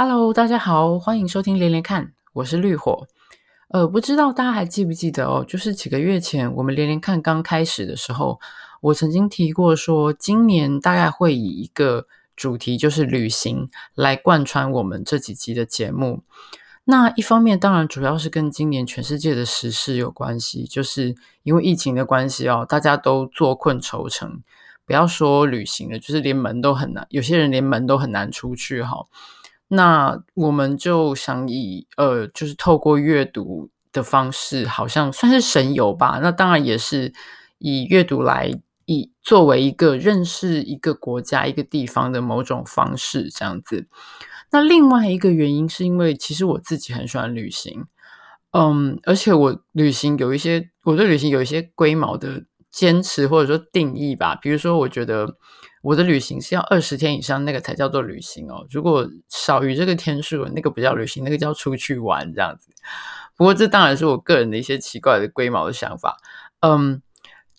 Hello，大家好，欢迎收听连连看，我是绿火。呃，不知道大家还记不记得哦？就是几个月前我们连连看刚开始的时候，我曾经提过说，今年大概会以一个主题，就是旅行，来贯穿我们这几集的节目。那一方面，当然主要是跟今年全世界的时事有关系，就是因为疫情的关系哦，大家都坐困愁城，不要说旅行了，就是连门都很难，有些人连门都很难出去哈。那我们就想以呃，就是透过阅读的方式，好像算是神游吧。那当然也是以阅读来以作为一个认识一个国家、一个地方的某种方式，这样子。那另外一个原因是因为，其实我自己很喜欢旅行，嗯，而且我旅行有一些，我对旅行有一些龟毛的坚持或者说定义吧。比如说，我觉得我的旅行是要二十天以上，那个才叫做旅行哦。如果少于这个天数，那个不叫旅行，那个叫出去玩这样子。不过这当然是我个人的一些奇怪的龟毛的想法，嗯，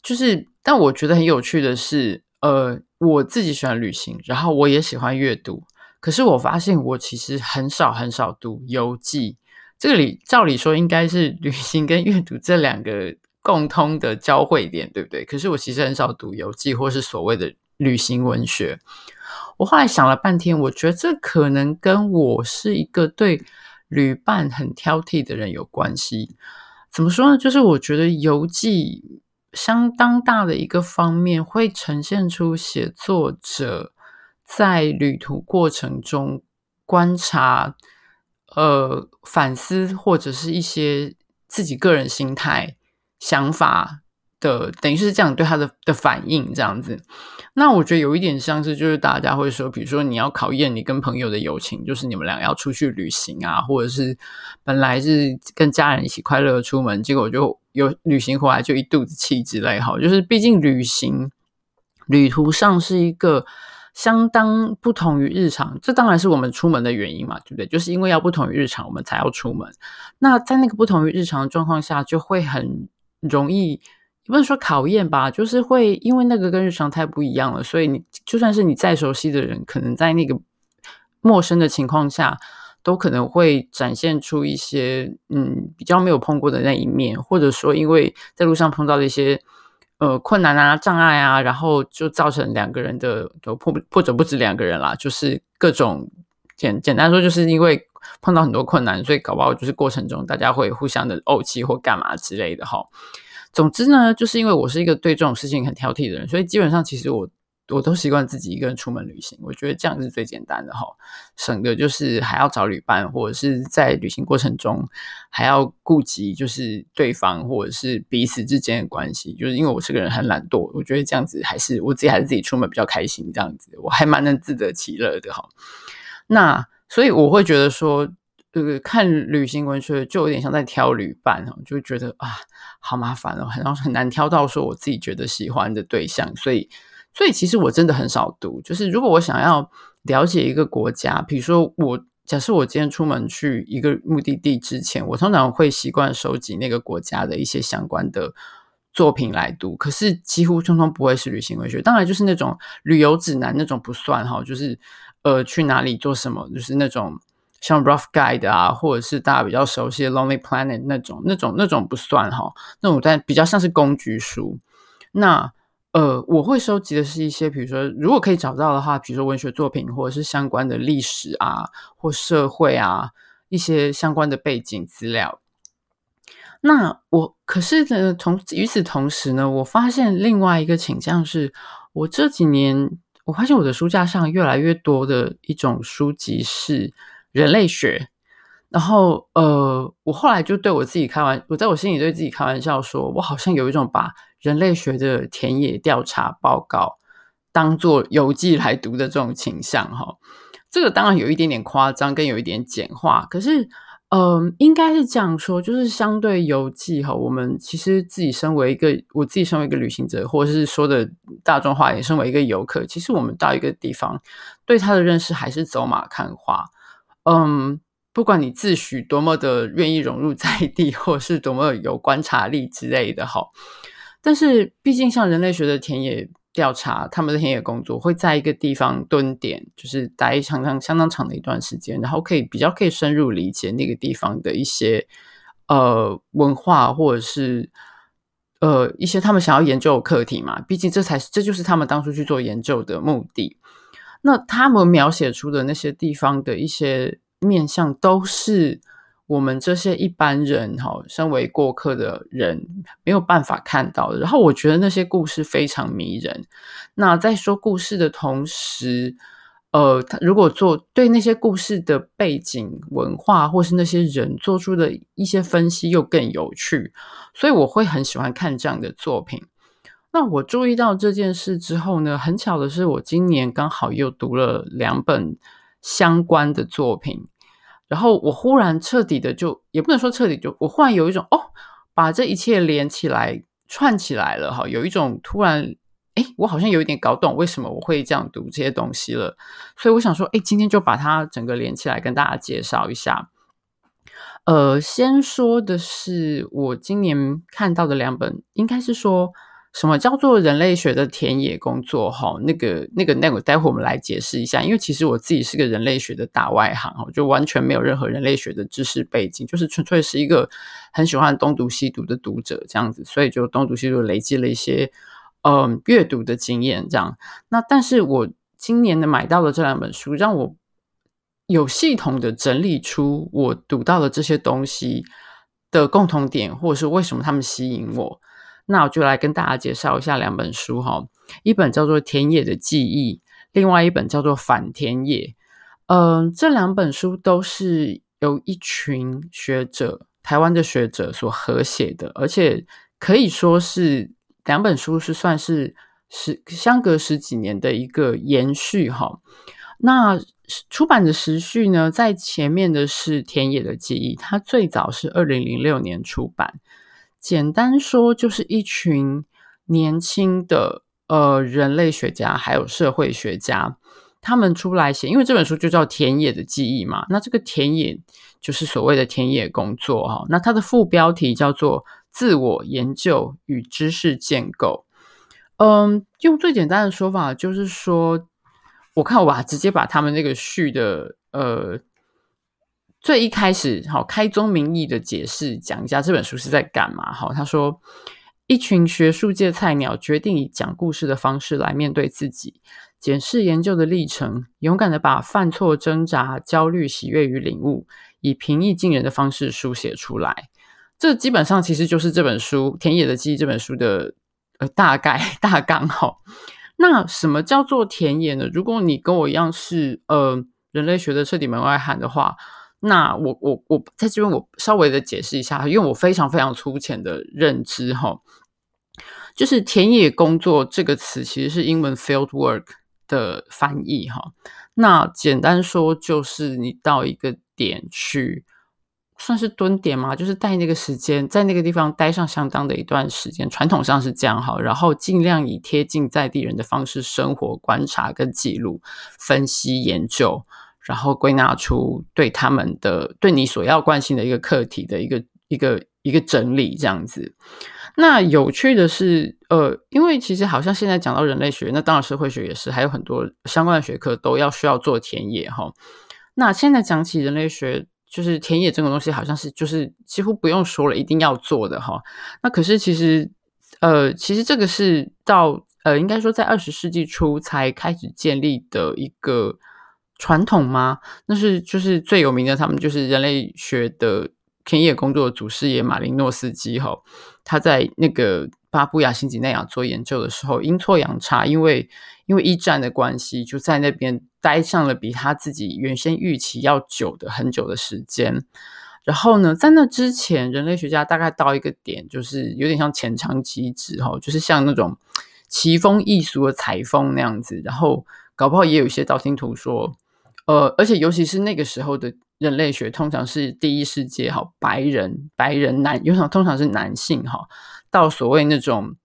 就是，但我觉得很有趣的是，呃，我自己喜欢旅行，然后我也喜欢阅读。可是我发现，我其实很少很少读游记。这里照理说应该是旅行跟阅读这两个共通的交汇点，对不对？可是我其实很少读游记，或是所谓的旅行文学。我后来想了半天，我觉得这可能跟我是一个对旅伴很挑剔的人有关系。怎么说呢？就是我觉得游记相当大的一个方面，会呈现出写作者。在旅途过程中观察、呃反思，或者是一些自己个人心态、想法的，等于是这样对他的的反应这样子。那我觉得有一点像是，就是大家会说，比如说你要考验你跟朋友的友情，就是你们俩要出去旅行啊，或者是本来是跟家人一起快乐出门，结果就有旅行回来就一肚子气之类。哈，就是毕竟旅行旅途上是一个。相当不同于日常，这当然是我们出门的原因嘛，对不对？就是因为要不同于日常，我们才要出门。那在那个不同于日常的状况下，就会很容易，不能说考验吧，就是会因为那个跟日常太不一样了，所以你就算是你再熟悉的人，可能在那个陌生的情况下，都可能会展现出一些嗯比较没有碰过的那一面，或者说因为在路上碰到的一些。呃，困难啊，障碍啊，然后就造成两个人的都破，或者不止两个人啦，就是各种简简单说，就是因为碰到很多困难，所以搞不好就是过程中大家会互相的怄气或干嘛之类的哈。总之呢，就是因为我是一个对这种事情很挑剔的人，所以基本上其实我。我都习惯自己一个人出门旅行，我觉得这样是最简单的哈，省得就是还要找旅伴，或者是在旅行过程中还要顾及就是对方或者是彼此之间的关系，就是因为我是个人很懒惰，我觉得这样子还是我自己还是自己出门比较开心，这样子我还蛮能自得其乐的哈。那所以我会觉得说，呃，看旅行文学就有点像在挑旅伴哦，就觉得啊，好麻烦哦，很很难挑到说我自己觉得喜欢的对象，所以。所以其实我真的很少读，就是如果我想要了解一个国家，比如说我假设我今天出门去一个目的地之前，我通常会习惯收集那个国家的一些相关的作品来读，可是几乎通通不会是旅行文学，当然就是那种旅游指南那种不算哈，就是呃去哪里做什么，就是那种像 Rough Guide 啊，或者是大家比较熟悉的 Lonely Planet 那种那种那种不算哈，那种但比较像是工具书，那。呃，我会收集的是一些，比如说，如果可以找到的话，比如说文学作品，或者是相关的历史啊，或社会啊，一些相关的背景资料。那我可是呢，同与此同时呢，我发现另外一个倾向是，我这几年我发现我的书架上越来越多的一种书籍是人类学。然后，呃，我后来就对我自己开玩，我在我心里对自己开玩笑说，我好像有一种把人类学的田野调查报告当做游记来读的这种倾向，哈。这个当然有一点点夸张，跟有一点简化。可是，嗯、应该是这样说，就是相对游记，哈，我们其实自己身为一个，我自己身为一个旅行者，或者是说的大众化，也身为一个游客，其实我们到一个地方，对他的认识还是走马看花，嗯。不管你自诩多么的愿意融入在地，或是多么有观察力之类的哈，但是毕竟像人类学的田野调查他们的田野工作，会在一个地方蹲点，就是待相当相当长的一段时间，然后可以比较可以深入理解那个地方的一些呃文化，或者是呃一些他们想要研究的课题嘛。毕竟这才是这就是他们当初去做研究的目的。那他们描写出的那些地方的一些面相，都是。我们这些一般人，哈，身为过客的人没有办法看到的。然后我觉得那些故事非常迷人。那在说故事的同时，呃，他如果做对那些故事的背景文化，或是那些人做出的一些分析，又更有趣。所以我会很喜欢看这样的作品。那我注意到这件事之后呢，很巧的是，我今年刚好又读了两本相关的作品。然后我忽然彻底的就也不能说彻底，就我忽然有一种哦，把这一切连起来串起来了哈，有一种突然哎，我好像有一点搞懂为什么我会这样读这些东西了。所以我想说，哎，今天就把它整个连起来跟大家介绍一下。呃，先说的是我今年看到的两本，应该是说。什么叫做人类学的田野工作？哈，那个、那个、那个，待会我们来解释一下。因为其实我自己是个人类学的大外行，哈，就完全没有任何人类学的知识背景，就是纯粹是一个很喜欢东读西读的读者这样子，所以就东读西读累积了一些嗯阅读的经验，这样。那但是我今年的买到的这两本书，让我有系统的整理出我读到的这些东西的共同点，或者是为什么他们吸引我。那我就来跟大家介绍一下两本书哈，一本叫做《田野的记忆》，另外一本叫做《反田野》。嗯，这两本书都是由一群学者，台湾的学者所合写的，而且可以说是两本书是算是十相隔十几年的一个延续哈。那出版的时序呢，在前面的是《田野的记忆》，它最早是二零零六年出版。简单说，就是一群年轻的呃人类学家，还有社会学家，他们出来写，因为这本书就叫《田野的记忆》嘛。那这个田野就是所谓的田野工作哈。那它的副标题叫做“自我研究与知识建构”。嗯，用最简单的说法，就是说，我看我把直接把他们那个序的呃。最一开始，好开宗明义的解释讲一下这本书是在干嘛。好，他说，一群学术界菜鸟决定以讲故事的方式来面对自己，检视研究的历程，勇敢的把犯错、挣扎、焦虑、喜悦与领悟，以平易近人的方式书写出来。这基本上其实就是这本书《田野的记忆》这本书的呃大概大纲。好，那什么叫做田野呢？如果你跟我一样是呃人类学的彻底门外汉的话。那我我我在这边我稍微的解释一下，因为我非常非常粗浅的认知哈，就是田野工作这个词其实是英文 field work 的翻译哈。那简单说就是你到一个点去，算是蹲点嘛，就是在那个时间在那个地方待上相当的一段时间，传统上是这样哈，然后尽量以贴近在地人的方式生活、观察跟记录、分析研究。然后归纳出对他们的、对你所要关心的一个课题的一个、一个、一个整理，这样子。那有趣的是，呃，因为其实好像现在讲到人类学，那当然社会学也是，还有很多相关的学科都要需要做田野哈。那现在讲起人类学，就是田野这种东西，好像是就是几乎不用说了，一定要做的哈。那可是其实，呃，其实这个是到呃，应该说在二十世纪初才开始建立的一个。传统吗？那是就是最有名的，他们就是人类学的田野工作的祖师爷马林诺斯基哈。他在那个巴布亚新几内亚做研究的时候，阴错阳差，因为因为一战的关系，就在那边待上了比他自己原先预期要久的很久的时间。然后呢，在那之前，人类学家大概到一个点，就是有点像前场机制哈，就是像那种奇风异俗的采风那样子。然后搞不好也有一些道听途说。呃，而且尤其是那个时候的人类学，通常是第一世界哈，白人白人男，有常通常是男性哈，到所谓那种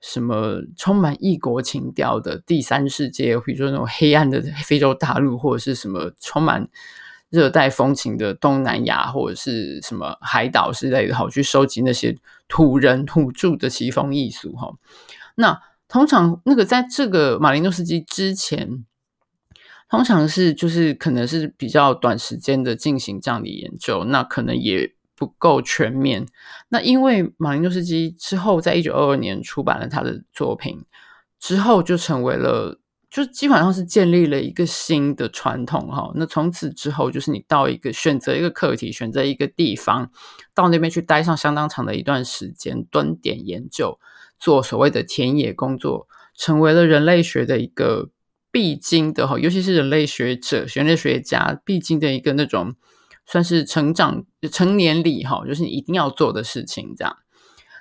什么充满异国情调的第三世界，比如说那种黑暗的非洲大陆，或者是什么充满热带风情的东南亚，或者是什么海岛之类的，好去收集那些土人土著的奇风异俗哈。那通常那个在这个马林诺斯基之前，通常是就是可能是比较短时间的进行这样的研究，那可能也不够全面。那因为马林诺斯基之后在一九二二年出版了他的作品，之后就成为了。就基本上是建立了一个新的传统哈，那从此之后就是你到一个选择一个课题，选择一个地方，到那边去待上相当长的一段时间，蹲点研究，做所谓的田野工作，成为了人类学的一个必经的哈，尤其是人类学者、人类学家必经的一个那种算是成长成年礼哈，就是你一定要做的事情这样。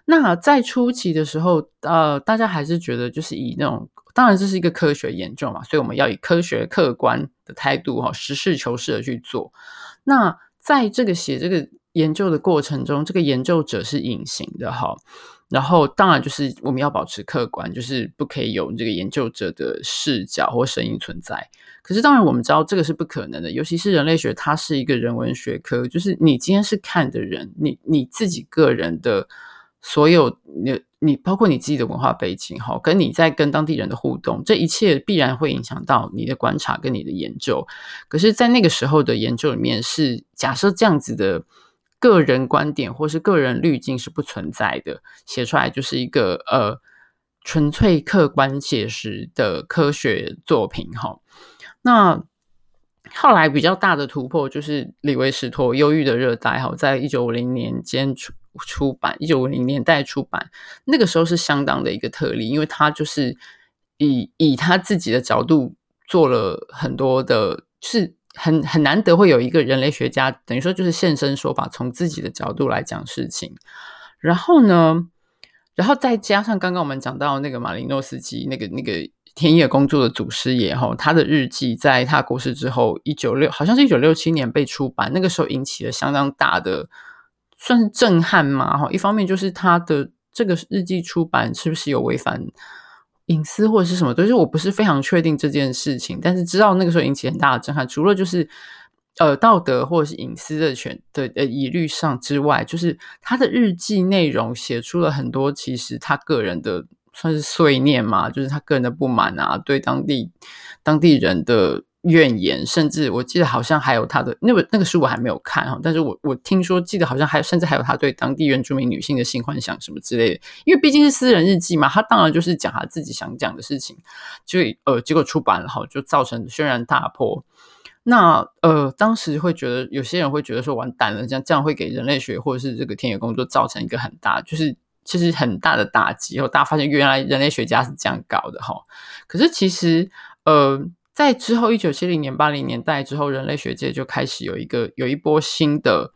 那在初期的时候，呃，大家还是觉得就是以那种。当然，这是一个科学研究嘛，所以我们要以科学客观的态度哈，实事求是的去做。那在这个写这个研究的过程中，这个研究者是隐形的哈。然后，当然就是我们要保持客观，就是不可以有这个研究者的视角或声音存在。可是，当然我们知道这个是不可能的，尤其是人类学，它是一个人文学科，就是你今天是看的人，你你自己个人的。所有你你包括你自己的文化背景哈，跟你在跟当地人的互动，这一切必然会影响到你的观察跟你的研究。可是，在那个时候的研究里面，是假设这样子的个人观点或是个人滤镜是不存在的，写出来就是一个呃纯粹客观写实的科学作品哈。那后来比较大的突破就是李维斯托《忧郁的热带》哈，在一九五零年间出。出版一九五零年代出版，那个时候是相当的一个特例，因为他就是以以他自己的角度做了很多的，是很很难得会有一个人类学家，等于说就是现身说法，从自己的角度来讲事情。然后呢，然后再加上刚刚我们讲到那个马林诺斯基，那个那个田野工作的祖师爷哈，他的日记在他过世之后，一九六好像是一九六七年被出版，那个时候引起了相当大的。算是震撼嘛？哈，一方面就是他的这个日记出版是不是有违反隐私或者是什么？就是我不是非常确定这件事情，但是知道那个时候引起很大的震撼。除了就是呃道德或者是隐私的权的呃疑虑上之外，就是他的日记内容写出了很多其实他个人的算是碎念嘛，就是他个人的不满啊，对当地当地人的。怨言，甚至我记得好像还有他的那个那个书我还没有看哈，但是我我听说记得好像还甚至还有他对当地原住民女性的性幻想什么之类的，因为毕竟是私人日记嘛，他当然就是讲他自己想讲的事情，就呃结果出版了哈，就造成轩然大波。那呃当时会觉得有些人会觉得说完蛋了，这样这样会给人类学或者是这个田野工作造成一个很大就是其实很大的打击，然后大家发现原来人类学家是这样搞的哈，可是其实呃。在之后，一九七零年、八零年代之后，人类学界就开始有一个有一波新的，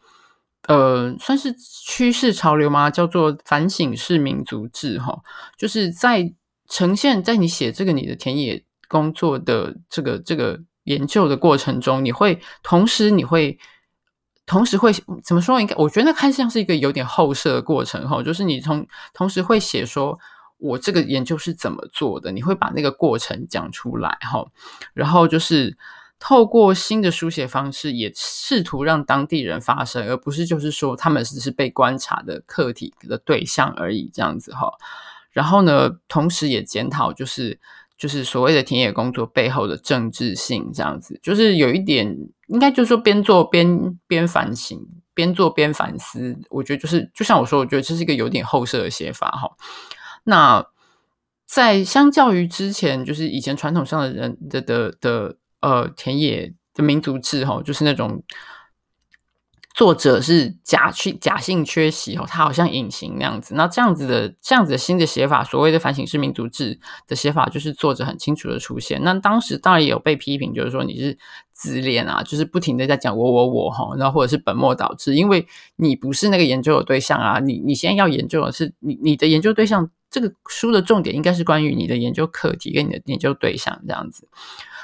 呃，算是趋势潮流吗？叫做反省式民族志，哈，就是在呈现，在你写这个你的田野工作的这个这个研究的过程中，你会同时你会同时会怎么说？应该我觉得那看像是一个有点后设的过程，哈，就是你从同时会写说。我这个研究是怎么做的？你会把那个过程讲出来哈，然后就是透过新的书写方式，也试图让当地人发声，而不是就是说他们只是被观察的客体的对象而已这样子哈。然后呢，同时也检讨就是就是所谓的田野工作背后的政治性这样子，就是有一点应该就是说边做边边反省，边做边反思。我觉得就是就像我说，我觉得这是一个有点后设的写法哈。那在相较于之前，就是以前传统上的人的的的呃田野的民族志哈，就是那种作者是假去假性缺席哦，他好像隐形那样子。那这样子的这样子的新的写法，所谓的反省式民族志的写法，就是作者很清楚的出现。那当时当然也有被批评，就是说你是自恋啊，就是不停的在讲我我我哈，然后或者是本末倒置，因为你不是那个研究的对象啊，你你现在要研究的是你你的研究对象。这个书的重点应该是关于你的研究课题跟你的研究对象这样子。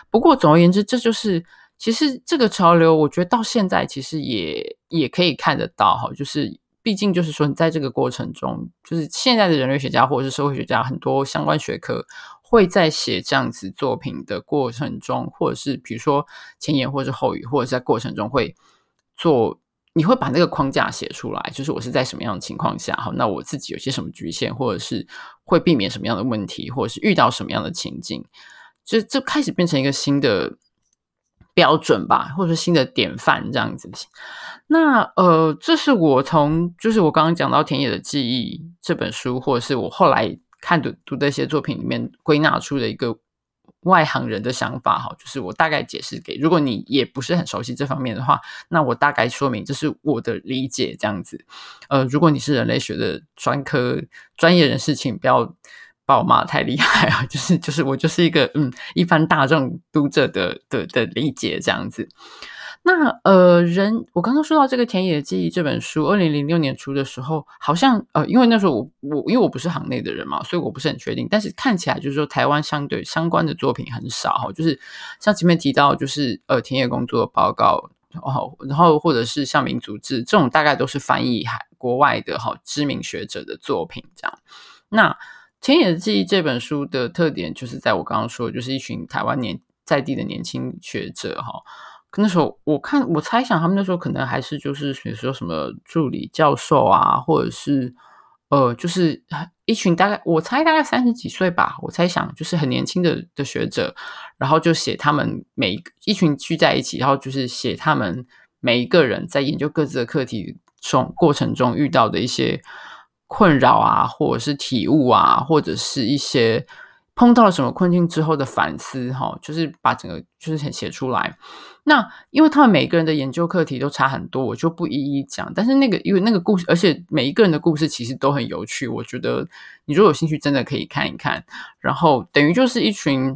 不过总而言之，这就是其实这个潮流，我觉得到现在其实也也可以看得到哈。就是毕竟就是说，你在这个过程中，就是现在的人类学家或者是社会学家，很多相关学科会在写这样子作品的过程中，或者是比如说前言或者是后语，或者在过程中会做你会把那个框架写出来，就是我是在什么样的情况下，好，那我自己有些什么局限，或者是会避免什么样的问题，或者是遇到什么样的情境，就这开始变成一个新的标准吧，或者是新的典范这样子。那呃，这是我从就是我刚刚讲到《田野的记忆》这本书，或者是我后来看读读的一些作品里面归纳出的一个。外行人的想法哈，就是我大概解释给，如果你也不是很熟悉这方面的话，那我大概说明这是我的理解这样子。呃，如果你是人类学的专科专业人士，请不要把我骂太厉害啊，就是就是我就是一个嗯一般大众读者的的的理解这样子。那呃，人我刚刚说到这个《田野记忆》这本书，二零零六年出的时候，好像呃，因为那时候我我因为我不是行内的人嘛，所以我不是很确定。但是看起来就是说，台湾相对相关的作品很少哈，就是像前面提到，就是呃，田野工作报告，然后然后或者是像民族志这种，大概都是翻译海国外的哈知名学者的作品这样。那《田野记忆》这本书的特点，就是在我刚刚说，就是一群台湾年在地的年轻学者哈。那时候我看，我猜想他们那时候可能还是就是比如说什么助理教授啊，或者是呃，就是一群大概我猜大概三十几岁吧，我猜想就是很年轻的的学者，然后就写他们每一一群聚在一起，然后就是写他们每一个人在研究各自的课题中过程中遇到的一些困扰啊，或者是体悟啊，或者是一些。碰到了什么困境之后的反思，哈，就是把整个就是写写出来。那因为他们每个人的研究课题都差很多，我就不一一讲。但是那个因为那个故事，而且每一个人的故事其实都很有趣。我觉得你如果有兴趣，真的可以看一看。然后等于就是一群，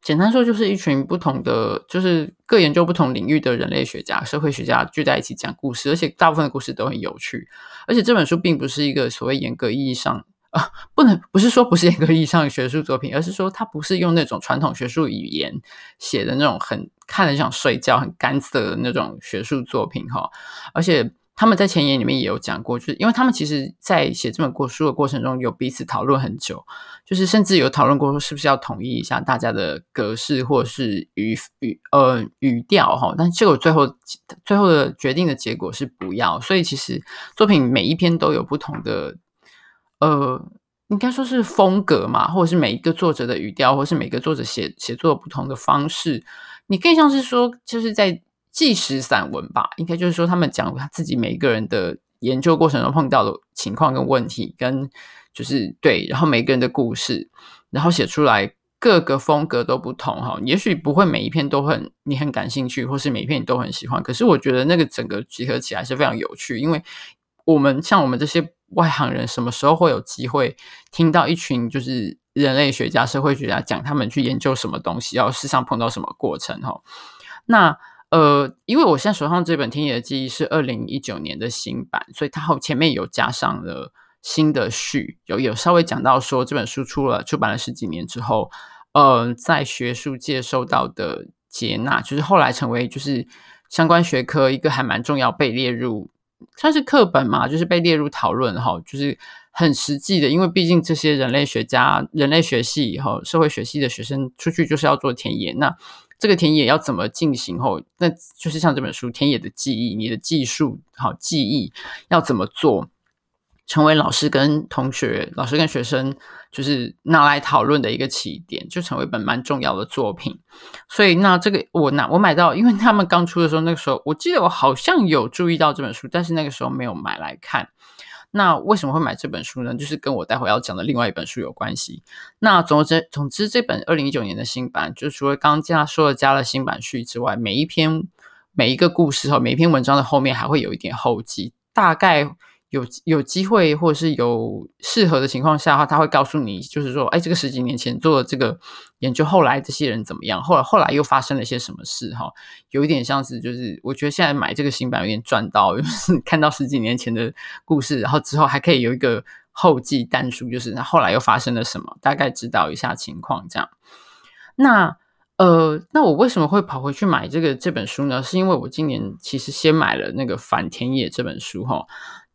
简单说就是一群不同的，就是各研究不同领域的人类学家、社会学家聚在一起讲故事，而且大部分的故事都很有趣。而且这本书并不是一个所谓严格意义上。啊，不能不是说不是严格意义上的学术作品，而是说它不是用那种传统学术语言写的那种很看着想睡觉、很干涩的那种学术作品哈。而且他们在前言里面也有讲过，就是因为他们其实在写这本过书的过程中，有彼此讨论很久，就是甚至有讨论过说是不是要统一一下大家的格式或者是语语呃语调哈。但这个最后最后的决定的结果是不要，所以其实作品每一篇都有不同的。呃，应该说是风格嘛，或者是每一个作者的语调，或者是每个作者写写作不同的方式。你更像是说，就是在纪实散文吧，应该就是说他们讲他自己每一个人的研究过程中碰到的情况跟问题，跟就是对，然后每个人的故事，然后写出来各个风格都不同哈。也许不会每一篇都很你很感兴趣，或是每一篇你都很喜欢，可是我觉得那个整个集合起来是非常有趣，因为我们像我们这些。外行人什么时候会有机会听到一群就是人类学家、社会学家讲他们去研究什么东西，要世上碰到什么过程？哈，那呃，因为我现在手上这本《田野的记忆》是二零一九年的新版，所以它后前面有加上了新的序，有有稍微讲到说这本书出了出版了十几年之后，呃，在学术界受到的接纳，就是后来成为就是相关学科一个还蛮重要被列入。它是课本嘛，就是被列入讨论哈，就是很实际的，因为毕竟这些人类学家、人类学系以后社会学系的学生出去就是要做田野，那这个田野要怎么进行后，那就是像这本书《田野的记忆》，你的技术好记忆要怎么做？成为老师跟同学、老师跟学生就是拿来讨论的一个起点，就成为一本蛮重要的作品。所以，那这个我拿我买到，因为他们刚出的时候，那个时候我记得我好像有注意到这本书，但是那个时候没有买来看。那为什么会买这本书呢？就是跟我待会要讲的另外一本书有关系。那总之，总之这本二零一九年的新版，就除了刚刚加说的加了新版序之外，每一篇每一个故事和每一篇文章的后面还会有一点后记，大概。有有机会或者是有适合的情况下的话，他会告诉你，就是说，哎，这个十几年前做的这个研究，后来这些人怎么样？后来后来又发生了些什么事？哈，有一点像是，就是我觉得现在买这个新版有点赚到，就是看到十几年前的故事，然后之后还可以有一个后记但书，就是后来又发生了什么，大概知道一下情况这样。那呃，那我为什么会跑回去买这个这本书呢？是因为我今年其实先买了那个反田野这本书，哈。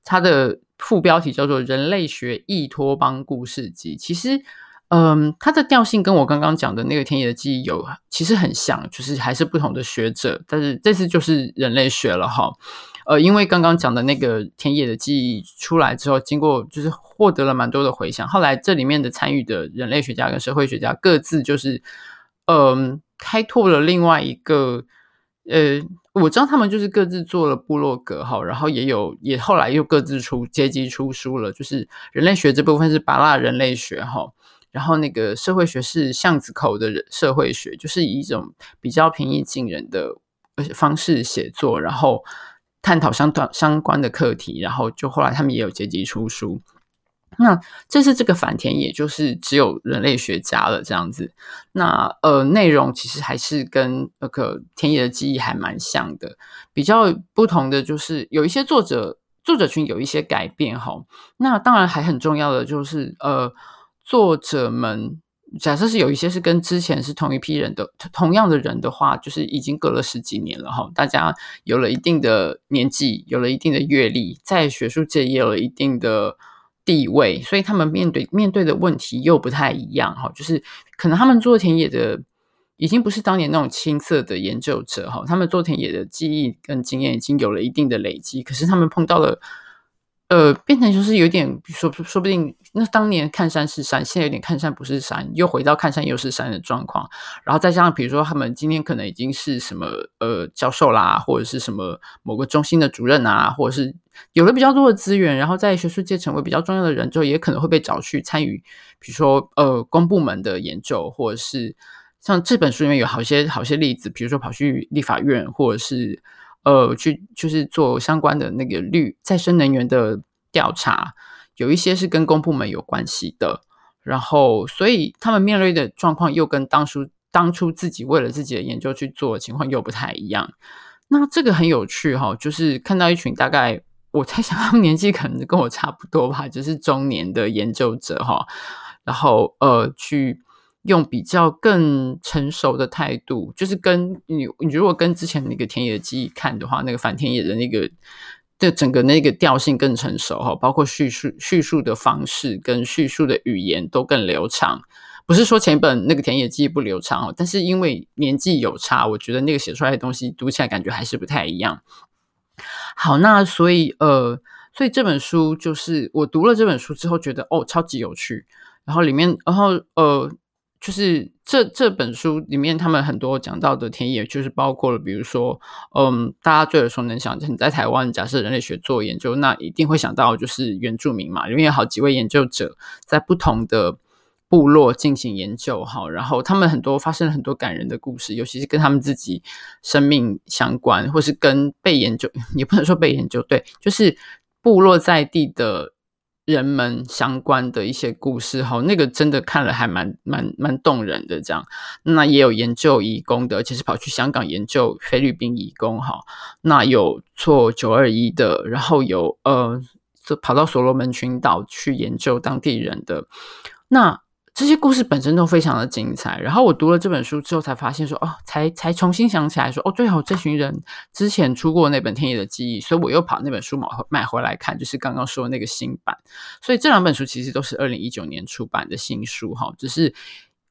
它的副标题叫做《人类学异托邦故事集》，其实，嗯，它的调性跟我刚刚讲的那个田野的记忆有其实很像，就是还是不同的学者，但是这次就是人类学了哈。呃，因为刚刚讲的那个田野的记忆出来之后，经过就是获得了蛮多的回响。后来这里面的参与的人类学家跟社会学家各自就是，嗯、开拓了另外一个，呃，我知道他们就是各自做了部落格哈，然后也有也后来又各自出阶级出书了，就是人类学这部分是巴拉人类学哈。然后那个社会学是巷子口的人社会学，就是以一种比较平易近人的方式写作，然后探讨相关相关的课题，然后就后来他们也有阶级出书。那这是这个反田野，就是只有人类学家了这样子。那呃，内容其实还是跟那个田野的记忆还蛮像的，比较不同的就是有一些作者作者群有一些改变哈。那当然还很重要的就是呃。作者们，假设是有一些是跟之前是同一批人的同样的人的话，就是已经隔了十几年了哈，大家有了一定的年纪，有了一定的阅历，在学术界也有了一定的地位，所以他们面对面对的问题又不太一样哈，就是可能他们做田野的已经不是当年那种青涩的研究者哈，他们做田野的记忆跟经验已经有了一定的累积，可是他们碰到了。呃，变成就是有点说说不定，那当年看山是山，现在有点看山不是山，又回到看山又是山的状况。然后再加上，比如说他们今天可能已经是什么呃教授啦，或者是什么某个中心的主任啊，或者是有了比较多的资源，然后在学术界成为比较重要的人之后，也可能会被找去参与，比如说呃公部门的研究，或者是像这本书里面有好些好些例子，比如说跑去立法院，或者是。呃，去就是做相关的那个绿再生能源的调查，有一些是跟公部门有关系的，然后所以他们面对的状况又跟当初当初自己为了自己的研究去做情况又不太一样。那这个很有趣哈，就是看到一群大概我猜想他们年纪可能跟我差不多吧，就是中年的研究者哈，然后呃去。用比较更成熟的态度，就是跟你，你如果跟之前那个田野记忆看的话，那个反田野的那个的整个那个调性更成熟哈，包括叙述叙述的方式跟叙述的语言都更流畅。不是说前本那个田野记忆不流畅哦，但是因为年纪有差，我觉得那个写出来的东西读起来感觉还是不太一样。好，那所以呃，所以这本书就是我读了这本书之后觉得哦，超级有趣，然后里面，然后呃。就是这这本书里面，他们很多讲到的田野，就是包括了，比如说，嗯，大家最耳熟能详，你在台湾假设人类学做研究，那一定会想到就是原住民嘛，因为有好几位研究者在不同的部落进行研究，哈，然后他们很多发生了很多感人的故事，尤其是跟他们自己生命相关，或是跟被研究，也不能说被研究，对，就是部落在地的。人们相关的一些故事，哈，那个真的看了还蛮蛮蛮动人的。这样，那也有研究移工的，而且是跑去香港研究菲律宾移工，哈，那有做九二一的，然后有呃，跑到所罗门群岛去研究当地人的，那。这些故事本身都非常的精彩，然后我读了这本书之后，才发现说，哦，才才重新想起来说，哦，对哦，这群人之前出过那本《天野的记忆》，所以我又把那本书买买回来看，就是刚刚说的那个新版。所以这两本书其实都是二零一九年出版的新书，哈，只是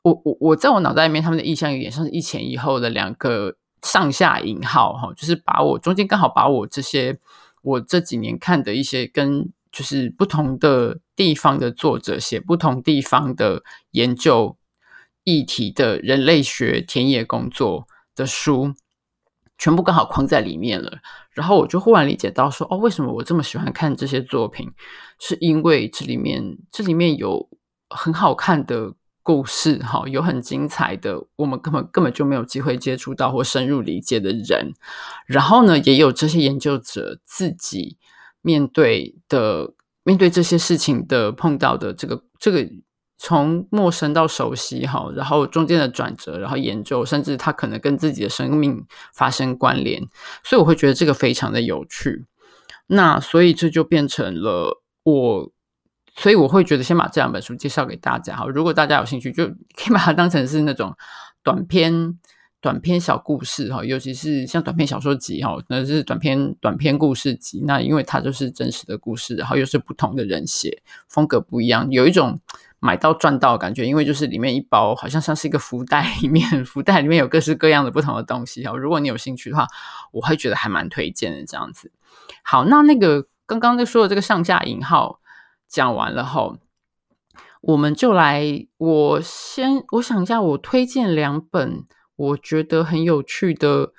我我我在我脑袋里面，他们的意象有点像是一前一后的两个上下引号，哈，就是把我中间刚好把我这些我这几年看的一些跟。就是不同的地方的作者写不同地方的研究议题的人类学田野工作的书，全部刚好框在里面了。然后我就忽然理解到说，哦，为什么我这么喜欢看这些作品？是因为这里面这里面有很好看的故事，哈，有很精彩的，我们根本根本就没有机会接触到或深入理解的人。然后呢，也有这些研究者自己。面对的，面对这些事情的碰到的这个这个从陌生到熟悉哈，然后中间的转折，然后研究，甚至他可能跟自己的生命发生关联，所以我会觉得这个非常的有趣。那所以这就变成了我，所以我会觉得先把这两本书介绍给大家哈，如果大家有兴趣，就可以把它当成是那种短篇。短篇小故事哈，尤其是像短篇小说集哈，那是短篇短篇故事集。那因为它就是真实的故事，然后又是不同的人写，风格不一样，有一种买到赚到的感觉，因为就是里面一包好像像是一个福袋，里面福袋里面有各式各样的不同的东西哦。如果你有兴趣的话，我会觉得还蛮推荐的这样子。好，那那个刚刚在说的这个上下引号讲完了后，我们就来，我先我想一下，我推荐两本我觉得很有趣的。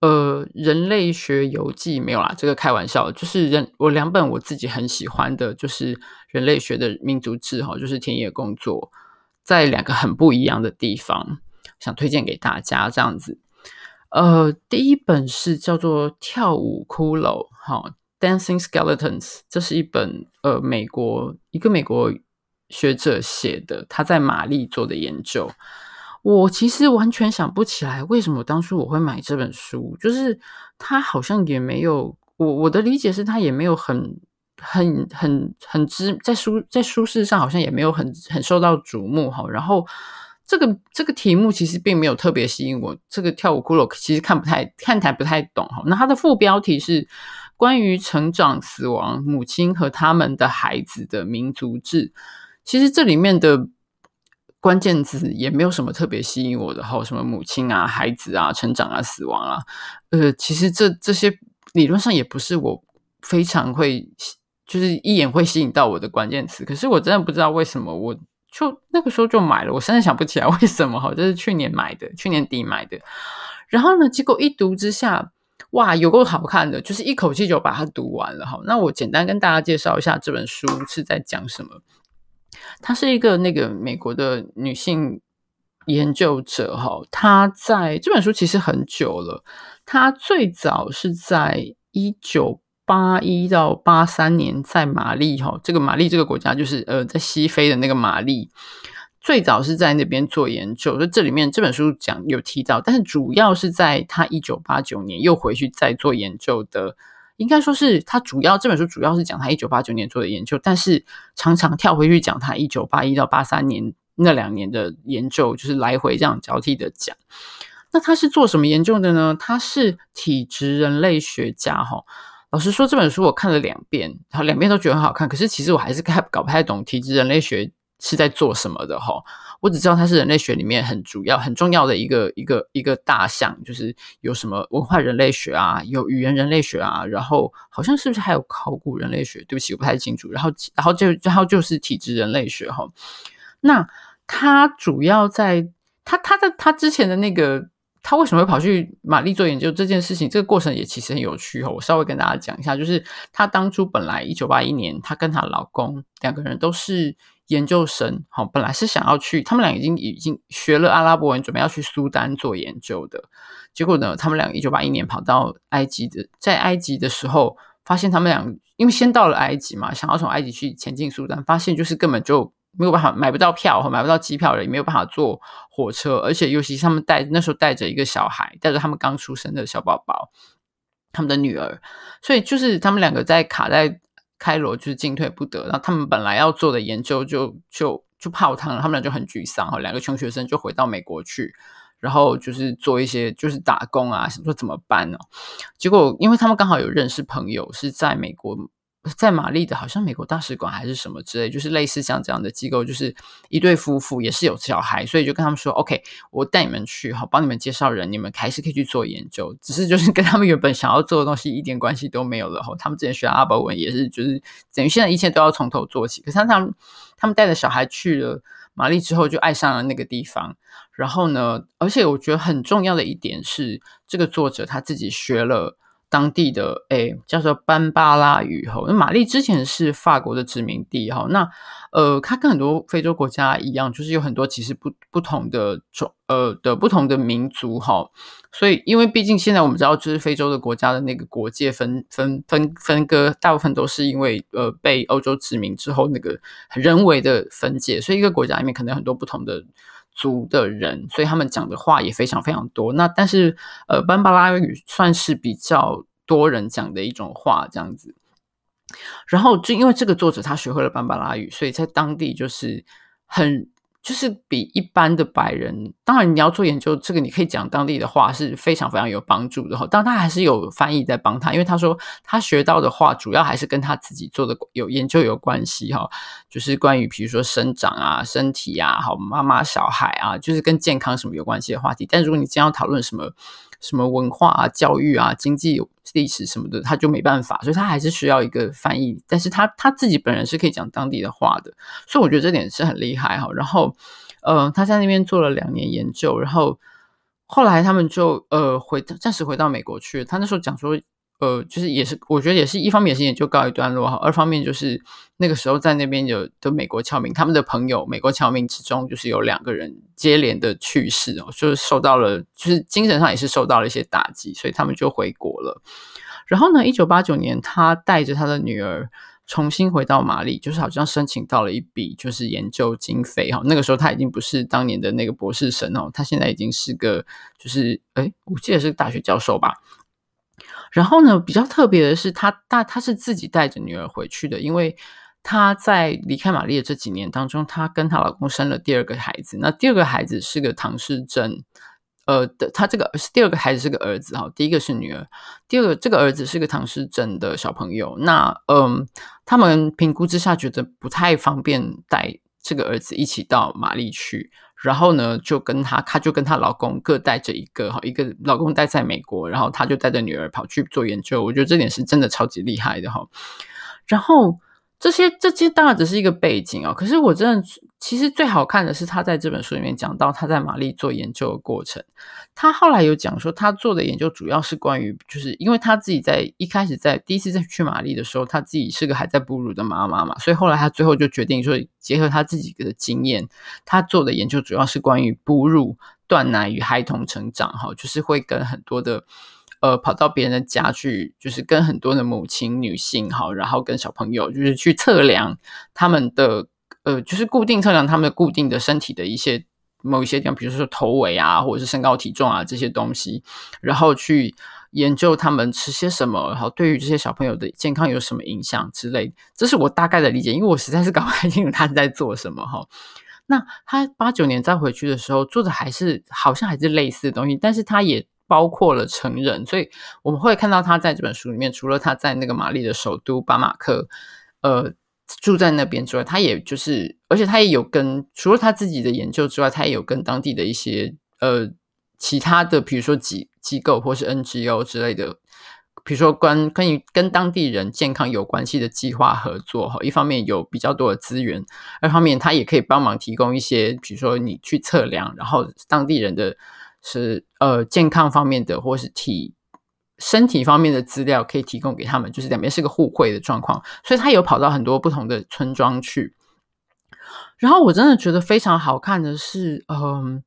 呃，人类学游记没有啦，这个开玩笑，就是人我两本我自己很喜欢的，就是人类学的民族志哈，就是田野工作，在两个很不一样的地方，想推荐给大家这样子。呃，第一本是叫做《跳舞骷髅》哈，《Dancing Skeletons》，这是一本呃美国一个美国学者写的，他在玛丽做的研究。我其实完全想不起来为什么当初我会买这本书，就是他好像也没有我我的理解是他也没有很很很很知在书在书市上好像也没有很很受到瞩目哈。然后这个这个题目其实并没有特别吸引我，这个跳舞骷髅其实看不太看起来不太懂哈。那它的副标题是关于成长、死亡、母亲和他们的孩子的民族志，其实这里面的。关键词也没有什么特别吸引我的，哈，什么母亲啊、孩子啊、成长啊、死亡啊，呃，其实这这些理论上也不是我非常会，就是一眼会吸引到我的关键词。可是我真的不知道为什么，我就那个时候就买了，我现在想不起来为什么，哈，这是去年买的，去年底买的。然后呢，结果一读之下，哇，有够好看的，就是一口气就把它读完了，哈。那我简单跟大家介绍一下这本书是在讲什么。她是一个那个美国的女性研究者哈，她在这本书其实很久了，她最早是在一九八一到八三年在马利哈，这个马利这个国家就是呃在西非的那个马利，最早是在那边做研究，所以这里面这本书讲有提到，但是主要是在她一九八九年又回去再做研究的。应该说是他主要这本书主要是讲他一九八九年做的研究，但是常常跳回去讲他一九八一到八三年那两年的研究，就是来回这样交替的讲。那他是做什么研究的呢？他是体质人类学家哈。老实说，这本书我看了两遍，然后两遍都觉得很好看，可是其实我还是看搞不太懂体质人类学是在做什么的哈。我只知道它是人类学里面很主要、很重要的一个一个一个大项，就是有什么文化人类学啊，有语言人类学啊，然后好像是不是还有考古人类学？对不起，我不太清楚。然后，然后就然后就是体质人类学哈。那他主要在他他的他之前的那个，他为什么会跑去玛丽做研究这件事情？这个过程也其实很有趣哈。我稍微跟大家讲一下，就是他当初本来一九八一年，他跟她老公两个人都是。研究生，好，本来是想要去，他们俩已经已经学了阿拉伯文，准备要去苏丹做研究的。结果呢，他们俩一九八一年跑到埃及的，在埃及的时候，发现他们俩因为先到了埃及嘛，想要从埃及去前进苏丹，发现就是根本就没有办法买不到票，买不到机票了，也没有办法坐火车，而且尤其是他们带那时候带着一个小孩，带着他们刚出生的小宝宝，他们的女儿，所以就是他们两个在卡在。开罗就是进退不得，然后他们本来要做的研究就就就泡汤了，他们俩就很沮丧哈，两个穷学生就回到美国去，然后就是做一些就是打工啊，想说怎么办呢？结果因为他们刚好有认识朋友是在美国。在玛丽的，好像美国大使馆还是什么之类，就是类似像这样的机构，就是一对夫妇也是有小孩，所以就跟他们说，OK，我带你们去，好，帮你们介绍人，你们还是可以去做研究，只是就是跟他们原本想要做的东西一点关系都没有了。哈，他们之前学阿拉伯文也是，就是等于现在一切都要从头做起。可是他们他们带着小孩去了玛丽之后，就爱上了那个地方。然后呢，而且我觉得很重要的一点是，这个作者他自己学了。当地的诶叫做班巴拉语哈，那玛丽之前是法国的殖民地哈，那呃，它跟很多非洲国家一样，就是有很多其实不不同的种呃的不同的民族哈，所以因为毕竟现在我们知道，就是非洲的国家的那个国界分分分分割，大部分都是因为呃被欧洲殖民之后那个人为的分解，所以一个国家里面可能很多不同的。族的人，所以他们讲的话也非常非常多。那但是，呃，班巴拉语算是比较多人讲的一种话，这样子。然后就因为这个作者他学会了班巴拉语，所以在当地就是很就是比一般的白人，当然你要做研究，这个你可以讲当地的话是非常非常有帮助的哈。但他还是有翻译在帮他，因为他说他学到的话主要还是跟他自己做的有研究有关系哈，就是关于比如说生长啊、身体啊、好妈妈小孩啊，就是跟健康什么有关系的话题。但如果你真要讨论什么什么文化啊、教育啊、经济历史什么的，他就没办法，所以他还是需要一个翻译。但是他他自己本人是可以讲当地的话的，所以我觉得这点是很厉害哈。然后，呃，他在那边做了两年研究，然后后来他们就呃回暂时回到美国去。他那时候讲说。呃，就是也是，我觉得也是一方面也是研究告一段落哈，二方面就是那个时候在那边有的美国侨民，他们的朋友美国侨民之中，就是有两个人接连的去世哦，就是受到了，就是精神上也是受到了一些打击，所以他们就回国了。然后呢，一九八九年，他带着他的女儿重新回到马里，就是好像申请到了一笔就是研究经费哈。那个时候他已经不是当年的那个博士生哦，他现在已经是个就是诶，我记得是大学教授吧。然后呢，比较特别的是他，他他是自己带着女儿回去的，因为他在离开玛丽的这几年当中，他跟她老公生了第二个孩子。那第二个孩子是个唐氏症，呃的，他这个是第二个孩子是个儿子哈，第一个是女儿，第二个这个儿子是个唐氏症的小朋友。那嗯，他们评估之下觉得不太方便带这个儿子一起到玛丽去。然后呢，就跟她，她就跟她老公各带着一个哈，一个老公待在美国，然后她就带着女儿跑去做研究。我觉得这点是真的超级厉害的哈。然后。这些这些当然只是一个背景哦，可是我真的其实最好看的是他在这本书里面讲到他在玛丽做研究的过程。他后来有讲说，他做的研究主要是关于，就是因为他自己在一开始在第一次在去玛丽的时候，他自己是个还在哺乳的妈妈嘛，所以后来他最后就决定说，结合他自己的经验，他做的研究主要是关于哺乳、断奶与孩童成长，哈，就是会跟很多的。呃，跑到别人的家去，就是跟很多的母亲、女性，好，然后跟小朋友，就是去测量他们的，呃，就是固定测量他们固定的身体的一些某一些地方，比如说头围啊，或者是身高体重啊这些东西，然后去研究他们吃些什么，然后对于这些小朋友的健康有什么影响之类。这是我大概的理解，因为我实在是搞不太清楚他在做什么哈。那他八九年再回去的时候，做的还是好像还是类似的东西，但是他也。包括了成人，所以我们会看到他在这本书里面，除了他在那个玛丽的首都巴马克，呃，住在那边之外，他也就是，而且他也有跟除了他自己的研究之外，他也有跟当地的一些呃其他的，比如说机机构或是 NGO 之类的，比如说关关于跟当地人健康有关系的计划合作哈。一方面有比较多的资源，二方面他也可以帮忙提供一些，比如说你去测量，然后当地人的。是呃健康方面的，或是体身体方面的资料可以提供给他们，就是两边是个互惠的状况，所以他有跑到很多不同的村庄去。然后我真的觉得非常好看的是，嗯、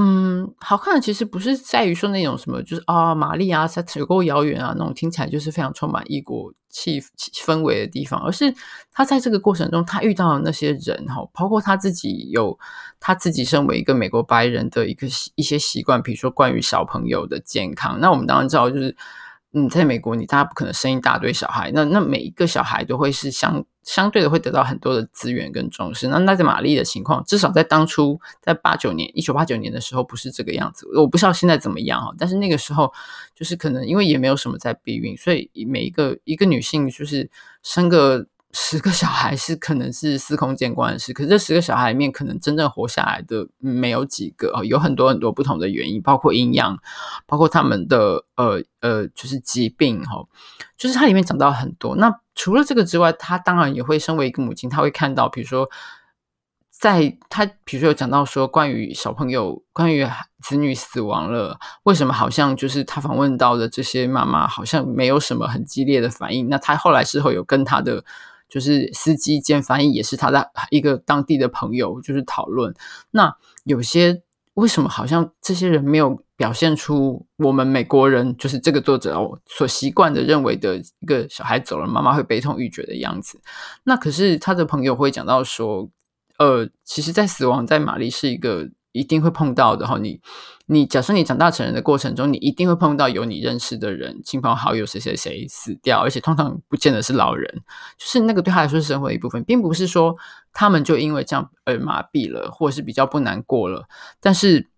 嗯，好看的其实不是在于说那种什么，就是啊，玛丽啊，它有够遥远啊，那种听起来就是非常充满异国气氛围的地方，而是他在这个过程中，他遇到的那些人哈，包括他自己有他自己身为一个美国白人的一个一些习惯，比如说关于小朋友的健康，那我们当然知道就是。嗯，在美国，你大家不可能生一大堆小孩，那那每一个小孩都会是相相对的会得到很多的资源跟重视。那那在玛丽的情况，至少在当初，在八九年一九八九年的时候，不是这个样子。我不知道现在怎么样哈，但是那个时候就是可能因为也没有什么在避孕，所以每一个一个女性就是生个。十个小孩是可能是司空见惯的事，可是这十个小孩里面，可能真正活下来的没有几个哦，有很多很多不同的原因，包括营养，包括他们的呃呃，就是疾病哈，就是它里面讲到很多。那除了这个之外，他当然也会身为一个母亲，他会看到，比如说，在他比如说有讲到说，关于小朋友，关于子女死亡了，为什么好像就是他访问到的这些妈妈，好像没有什么很激烈的反应？那他后来事后有跟他的。就是司机兼翻译，也是他的一个当地的朋友，就是讨论。那有些为什么好像这些人没有表现出我们美国人，就是这个作者哦所习惯的认为的一个小孩走了，妈妈会悲痛欲绝的样子？那可是他的朋友会讲到说，呃，其实，在死亡在玛丽是一个。一定会碰到的哈。你你假设你长大成人的过程中，你一定会碰到有你认识的人，亲朋好友谁谁谁死掉，而且通常不见得是老人，就是那个对他来说是生活的一部分，并不是说他们就因为这样而麻痹了，或者是比较不难过了，但是。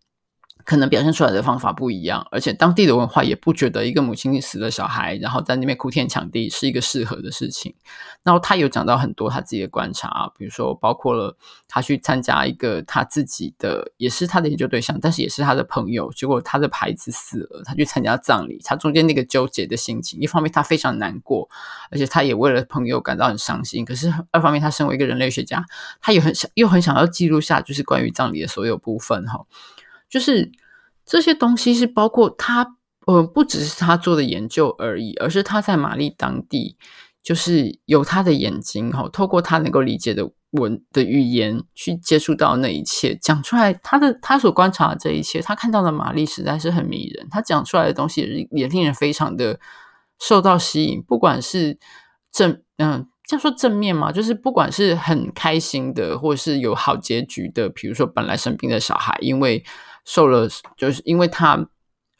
可能表现出来的方法不一样，而且当地的文化也不觉得一个母亲死了小孩，然后在那边哭天抢地是一个适合的事情。然后他有讲到很多他自己的观察，比如说包括了他去参加一个他自己的，也是他的研究对象，但是也是他的朋友，结果他的孩子死了，他去参加葬礼，他中间那个纠结的心情，一方面他非常难过，而且他也为了朋友感到很伤心。可是二方面，他身为一个人类学家，他也很想又很想要记录下就是关于葬礼的所有部分哈。就是这些东西是包括他，呃，不只是他做的研究而已，而是他在玛丽当地，就是有他的眼睛，哈，透过他能够理解的文的语言去接触到那一切，讲出来他的他所观察的这一切，他看到的玛丽实在是很迷人，他讲出来的东西也令人非常的受到吸引，不管是正，嗯。这样说正面嘛，就是不管是很开心的，或者是有好结局的，比如说本来生病的小孩，因为受了，就是因为他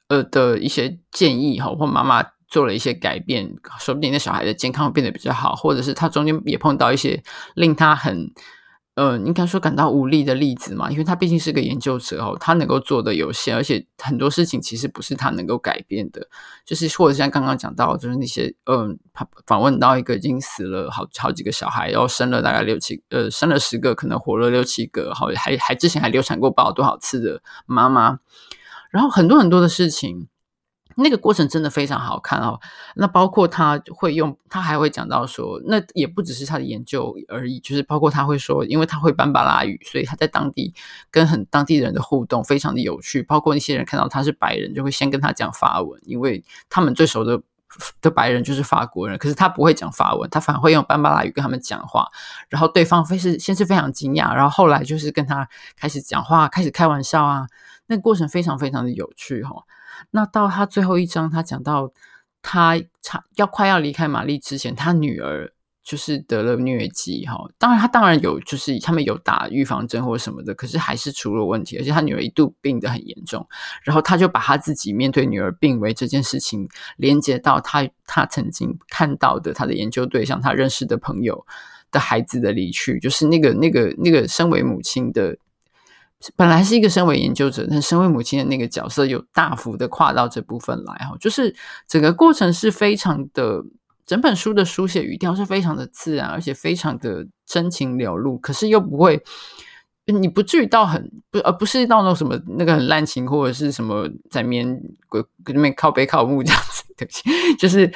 呃的一些建议哈，或妈妈做了一些改变，说不定那小孩的健康变得比较好，或者是他中间也碰到一些令他很。呃，应该说感到无力的例子嘛，因为他毕竟是个研究者哦，他能够做的有限，而且很多事情其实不是他能够改变的，就是或者像刚刚讲到，就是那些嗯，访访问到一个已经死了好好几个小孩，然后生了大概六七呃，生了十个，可能活了六七个，好还还之前还流产过不知道多少次的妈妈，然后很多很多的事情。那个过程真的非常好看哦。那包括他会用，他还会讲到说，那也不只是他的研究而已，就是包括他会说，因为他会班巴拉语，所以他在当地跟很当地人的互动非常的有趣。包括那些人看到他是白人，就会先跟他讲法文，因为他们最熟的的白人就是法国人，可是他不会讲法文，他反而会用班巴拉语跟他们讲话。然后对方非是先是非常惊讶，然后后来就是跟他开始讲话，开始开玩笑啊。那个过程非常非常的有趣哈。那到他最后一章，他讲到他差要快要离开玛丽之前，他女儿就是得了疟疾哈。当然，他当然有，就是他们有打预防针或什么的，可是还是出了问题，而且他女儿一度病得很严重。然后他就把他自己面对女儿病危这件事情连接到他他曾经看到的他的研究对象，他认识的朋友的孩子的离去，就是那个那个那个身为母亲的。本来是一个身为研究者，但身为母亲的那个角色有大幅的跨到这部分来哈，就是整个过程是非常的，整本书的书写语调是非常的自然，而且非常的真情流露，可是又不会，你不至于到很不，而不是到那种什么那个很滥情或者是什么在面鬼跟那边靠背靠木这样子，对不起，就是。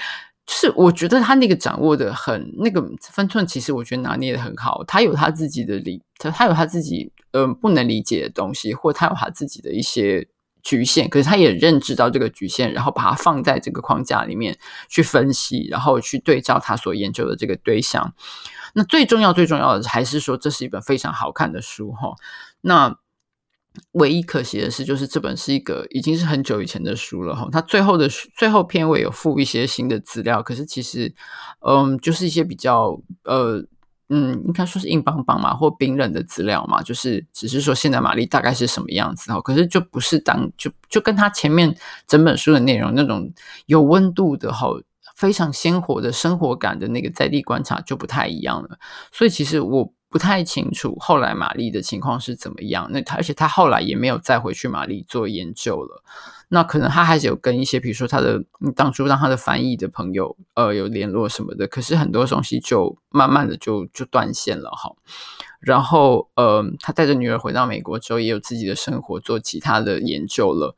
就是，我觉得他那个掌握的很那个分寸，其实我觉得拿捏的很好。他有他自己的理，他他有他自己呃不能理解的东西，或他有他自己的一些局限。可是他也认知到这个局限，然后把它放在这个框架里面去分析，然后去对照他所研究的这个对象。那最重要最重要的还是说，这是一本非常好看的书哈。那。唯一可惜的是，就是这本是一个已经是很久以前的书了哈。它最后的最后片尾有附一些新的资料，可是其实，嗯，就是一些比较呃，嗯，应该说是硬邦邦嘛，或冰冷的资料嘛，就是只是说现在玛丽大概是什么样子哈。可是就不是当就就跟他前面整本书的内容那种有温度的哈，非常鲜活的生活感的那个在地观察就不太一样了。所以其实我。不太清楚后来玛丽的情况是怎么样。那他而且他后来也没有再回去玛丽做研究了。那可能他还是有跟一些，比如说他的当初让他的翻译的朋友呃有联络什么的。可是很多东西就慢慢的就就断线了哈。然后呃，他带着女儿回到美国之后，也有自己的生活，做其他的研究了。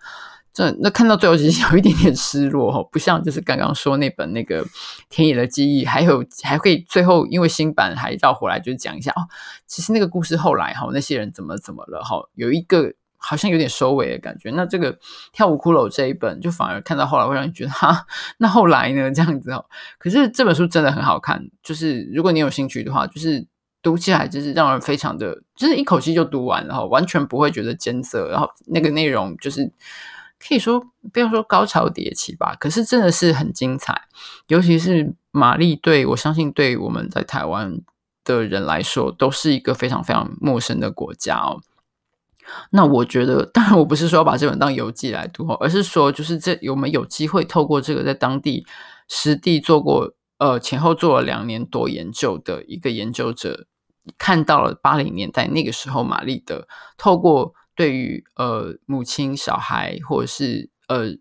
这那看到最后其实 有一点点失落哈，不像就是刚刚说那本那个田野的记忆，还有还可以最后因为新版还绕回来就是讲一下哦，其实那个故事后来哈那些人怎么怎么了哈，有一个好像有点收尾的感觉。那这个跳舞骷髅这一本就反而看到后来会让你觉得哈，那后来呢这样子哦，可是这本书真的很好看，就是如果你有兴趣的话，就是读起来就是让人非常的，就是一口气就读完，然后完全不会觉得艰涩，然后那个内容就是。可以说不要说高潮迭起吧，可是真的是很精彩，尤其是玛丽，对我相信对我们在台湾的人来说，都是一个非常非常陌生的国家哦。那我觉得，当然我不是说要把这本当游记来读，而是说，就是这我们有机会透过这个在当地实地做过，呃，前后做了两年多研究的一个研究者，看到了八零年代那个时候玛丽的透过对于呃母亲、小孩或者是呃。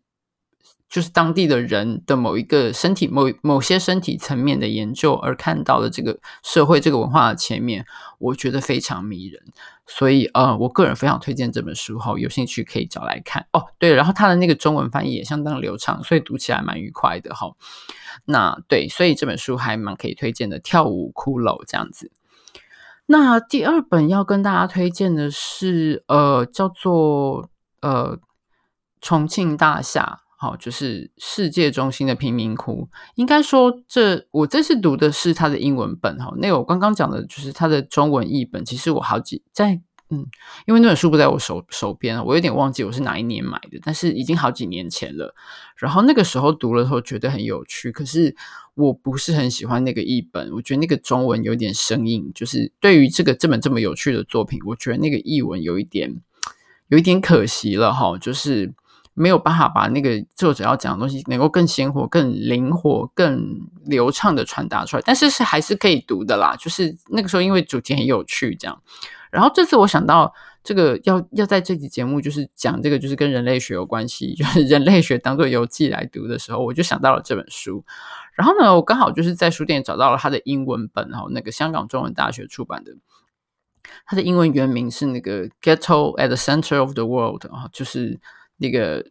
就是当地的人的某一个身体、某某些身体层面的研究，而看到的这个社会、这个文化的前面，我觉得非常迷人。所以，呃，我个人非常推荐这本书哈，有兴趣可以找来看哦。对，然后它的那个中文翻译也相当流畅，所以读起来蛮愉快的哈。那对，所以这本书还蛮可以推荐的，《跳舞骷髅》这样子。那第二本要跟大家推荐的是，呃，叫做呃重庆大厦。好，就是世界中心的贫民窟。应该说这，我这次读的是它的英文本哈。那个我刚刚讲的就是它的中文译本。其实我好几在嗯，因为那本书不在我手手边，我有点忘记我是哪一年买的，但是已经好几年前了。然后那个时候读了后觉得很有趣，可是我不是很喜欢那个译本。我觉得那个中文有点生硬，就是对于这个这本这么有趣的作品，我觉得那个译文有一点有一点可惜了哈，就是。没有办法把那个作者要讲的东西能够更鲜活、更灵活、更流畅的传达出来，但是是还是可以读的啦。就是那个时候，因为主题很有趣，这样。然后这次我想到这个要要在这期节目就是讲这个，就是跟人类学有关系，就是人类学当做游记来读的时候，我就想到了这本书。然后呢，我刚好就是在书店找到了他的英文本，哈，那个香港中文大学出版的，他的英文原名是那个《Ghetto at the Center of the World》啊，就是。那个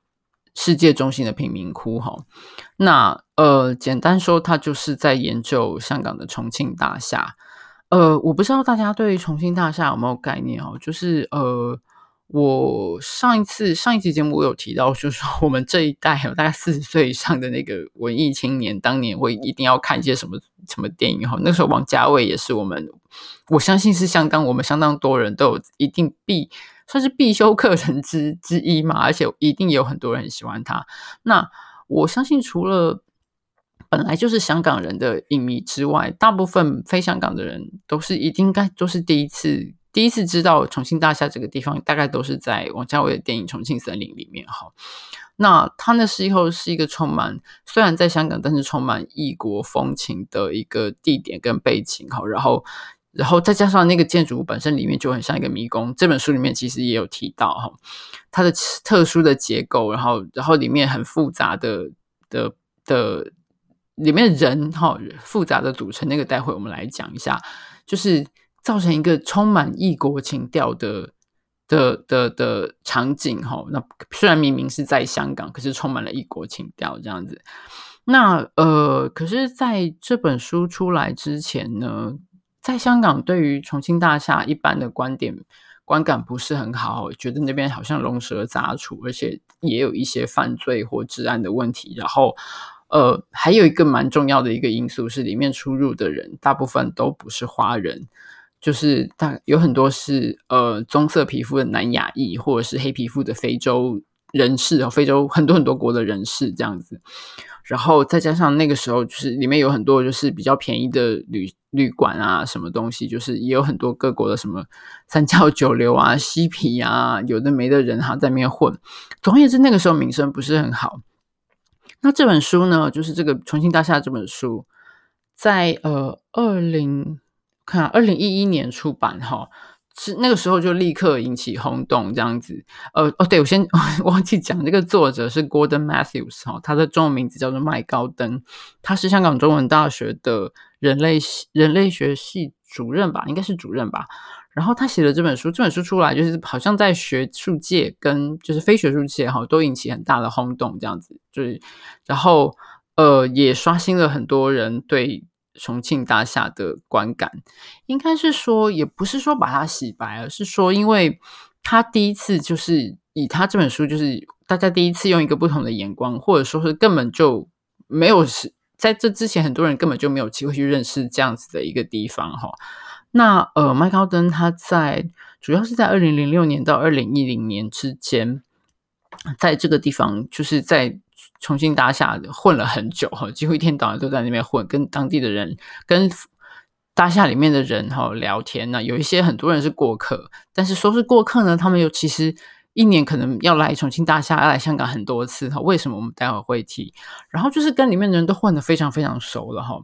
世界中心的贫民窟，哈，那呃，简单说，他就是在研究香港的重庆大厦。呃，我不知道大家对重庆大厦有没有概念哦？就是呃，我上一次上一期节目我有提到，就是说我们这一代有大概四十岁以上的那个文艺青年，当年会一定要看一些什么什么电影哈。那时候王家卫也是我们，我相信是相当我们相当多人都有一定必。算是必修课程之之一嘛，而且一定有很多人很喜欢他。那我相信，除了本来就是香港人的影迷之外，大部分非香港的人都是一定该都是第一次第一次知道重庆大厦这个地方，大概都是在王家卫的电影《重庆森林》里面哈。那他那时候是一个充满虽然在香港，但是充满异国风情的一个地点跟背景哈，然后。然后再加上那个建筑物本身里面就很像一个迷宫，这本书里面其实也有提到哈，它的特殊的结构，然后然后里面很复杂的的的里面人哈复杂的组成，那个待会我们来讲一下，就是造成一个充满异国情调的的的的，的场景哈。那虽然明明是在香港，可是充满了异国情调这样子。那呃，可是在这本书出来之前呢，在香港，对于重庆大厦一般的观点观感不是很好，觉得那边好像龙蛇杂处，而且也有一些犯罪或治安的问题。然后，呃，还有一个蛮重要的一个因素是，里面出入的人大部分都不是华人，就是大有很多是呃棕色皮肤的南亚裔，或者是黑皮肤的非洲人士，非洲很多很多国的人士这样子。然后再加上那个时候，就是里面有很多就是比较便宜的旅旅馆啊，什么东西，就是也有很多各国的什么三教九流啊、嬉皮啊，有的没的人哈在那边混。总而言之，那个时候名声不是很好。那这本书呢，就是这个重庆大厦这本书，在呃二零看二零一一年出版哈。是那个时候就立刻引起轰动，这样子。呃，哦，对，我先 忘记讲，这个作者是 Gordon Matthews 哈，他的中文名字叫做麦高登，他是香港中文大学的人类系人类学系主任吧，应该是主任吧。然后他写的这本书，这本书出来就是好像在学术界跟就是非学术界哈都引起很大的轰动，这样子。就是然后呃也刷新了很多人对。重庆大厦的观感，应该是说，也不是说把它洗白，而是说，因为他第一次就是以他这本书，就是大家第一次用一个不同的眼光，或者说是根本就没有是在这之前，很多人根本就没有机会去认识这样子的一个地方哈。那呃，麦高登他在主要是在二零零六年到二零一零年之间，在这个地方就是在。重庆大厦混了很久哈，几乎一天到晚都在那边混，跟当地的人、跟大厦里面的人哈聊天呢，有一些很多人是过客，但是说是过客呢，他们又其实。一年可能要来重庆大厦，来香港很多次哈。为什么我们待会会提？然后就是跟里面的人都混得非常非常熟了哈。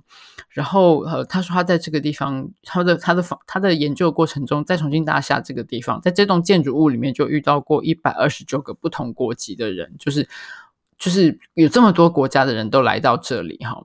然后呃，他说他在这个地方，他的他的房他的研究过程中，在重庆大厦这个地方，在这栋建筑物里面就遇到过一百二十九个不同国籍的人，就是就是有这么多国家的人都来到这里哈。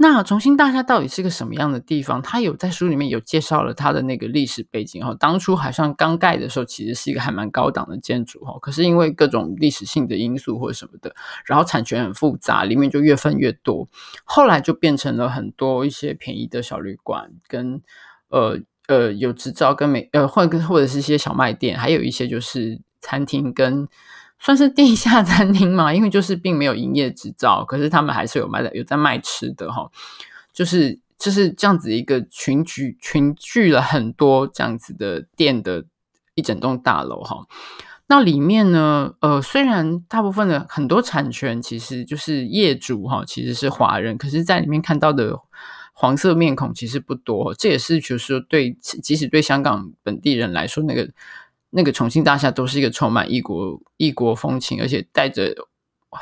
那重庆大厦到底是个什么样的地方？他有在书里面有介绍了他的那个历史背景哈。当初好像刚盖的时候，其实是一个还蛮高档的建筑哈。可是因为各种历史性的因素或者什么的，然后产权很复杂，里面就越分越多。后来就变成了很多一些便宜的小旅馆，跟呃呃有执照跟美呃或者或者是一些小卖店，还有一些就是餐厅跟。算是地下餐厅嘛，因为就是并没有营业执照，可是他们还是有卖的，有在卖吃的哈，就是就是这样子一个群聚群聚了很多这样子的店的一整栋大楼哈。那里面呢，呃，虽然大部分的很多产权其实就是业主哈，其实是华人，可是在里面看到的黄色面孔其实不多，这也是就是说对，即使对香港本地人来说那个。那个重庆大厦都是一个充满异国异国风情，而且带着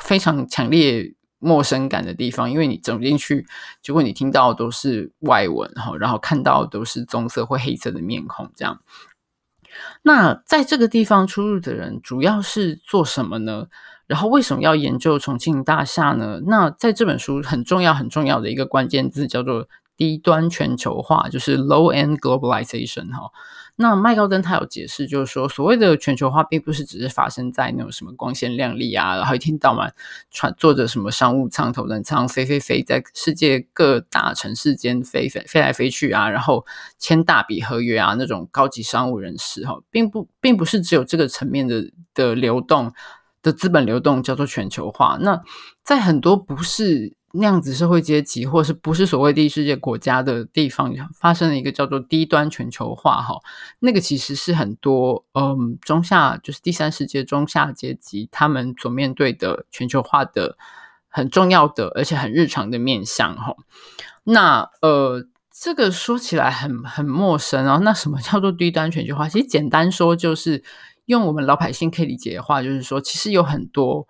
非常强烈陌生感的地方。因为你走进去，结果你听到都是外文哈，然后看到都是棕色或黑色的面孔，这样。那在这个地方出入的人主要是做什么呢？然后为什么要研究重庆大厦呢？那在这本书很重要很重要的一个关键字叫做低端全球化，就是 low-end globalization 哈。那麦高登他有解释，就是说所谓的全球化，并不是只是发生在那种什么光鲜亮丽啊，然后一天到晚穿坐着什么商务舱、头等舱飞飞飞，在世界各大城市间飞飞飞来飞去啊，然后签大笔合约啊，那种高级商务人士哈，并不并不是只有这个层面的的流动的资本流动叫做全球化。那在很多不是。那样子社会阶级，或是不是所谓第一世界国家的地方，发生了一个叫做低端全球化哈，那个其实是很多嗯中下，就是第三世界中下阶级他们所面对的全球化的很重要的，而且很日常的面向哈。那呃，这个说起来很很陌生啊。那什么叫做低端全球化？其实简单说，就是用我们老百姓可以理解的话，就是说，其实有很多。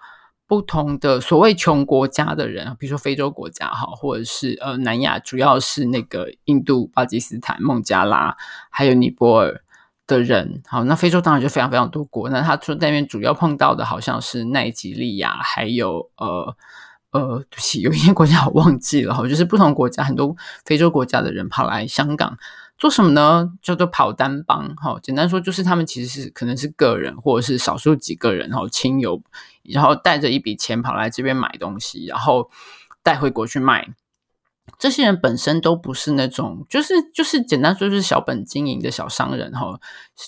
不同的所谓穷国家的人，比如说非洲国家哈，或者是呃南亚，主要是那个印度、巴基斯坦、孟加拉，还有尼泊尔的人。好，那非洲当然就非常非常多国。那他说那边主要碰到的好像是奈及利亚，还有呃呃，对不起，有一些国家我忘记了哈，就是不同国家很多非洲国家的人跑来香港。做什么呢？叫做跑单帮，哈，简单说就是他们其实是可能是个人或者是少数几个人，然后亲友，然后带着一笔钱跑来这边买东西，然后带回国去卖。这些人本身都不是那种，就是就是简单说就是小本经营的小商人哈，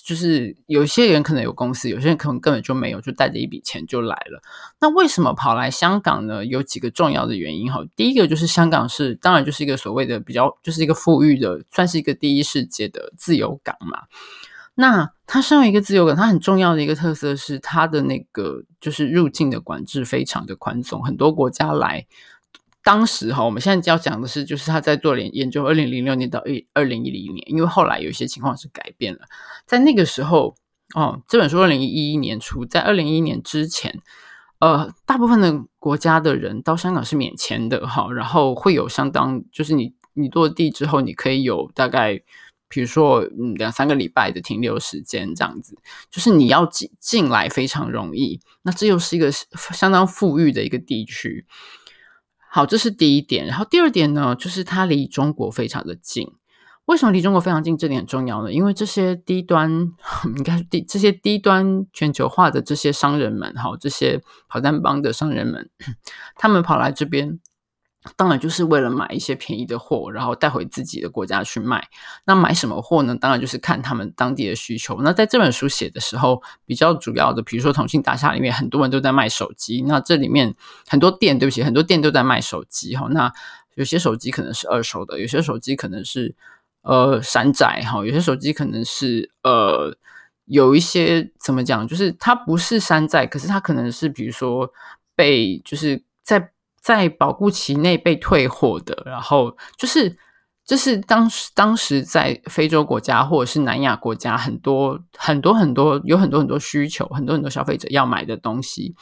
就是有些人可能有公司，有些人可能根本就没有，就带着一笔钱就来了。那为什么跑来香港呢？有几个重要的原因哈。第一个就是香港是，当然就是一个所谓的比较，就是一个富裕的，算是一个第一世界的自由港嘛。那它身为一个自由港，它很重要的一个特色是它的那个就是入境的管制非常的宽松，很多国家来。当时哈，我们现在要讲的是，就是他在做研研究，二零零六年到二零一零年，因为后来有一些情况是改变了。在那个时候，哦，这本书二零一一年出，在二零一一年之前，呃，大部分的国家的人到香港是免签的哈，然后会有相当，就是你你落地之后，你可以有大概，比如说嗯两三个礼拜的停留时间这样子，就是你要进进来非常容易。那这又是一个相当富裕的一个地区。好，这是第一点。然后第二点呢，就是它离中国非常的近。为什么离中国非常近？这点很重要呢？因为这些低端，应该低这些低端全球化的这些商人们，哈，这些跑单帮的商人们，他们跑来这边。当然就是为了买一些便宜的货，然后带回自己的国家去卖。那买什么货呢？当然就是看他们当地的需求。那在这本书写的时候，比较主要的，比如说重庆大厦里面很多人都在卖手机，那这里面很多店，对不起，很多店都在卖手机哈。那有些手机可能是二手的，有些手机可能是呃山寨哈，有些手机可能是呃有一些怎么讲，就是它不是山寨，可是它可能是比如说被就是在。在保固期内被退货的，然后就是这是当时当时在非洲国家或者是南亚国家很多很多很多有很多很多需求，很多很多消费者要买的东西。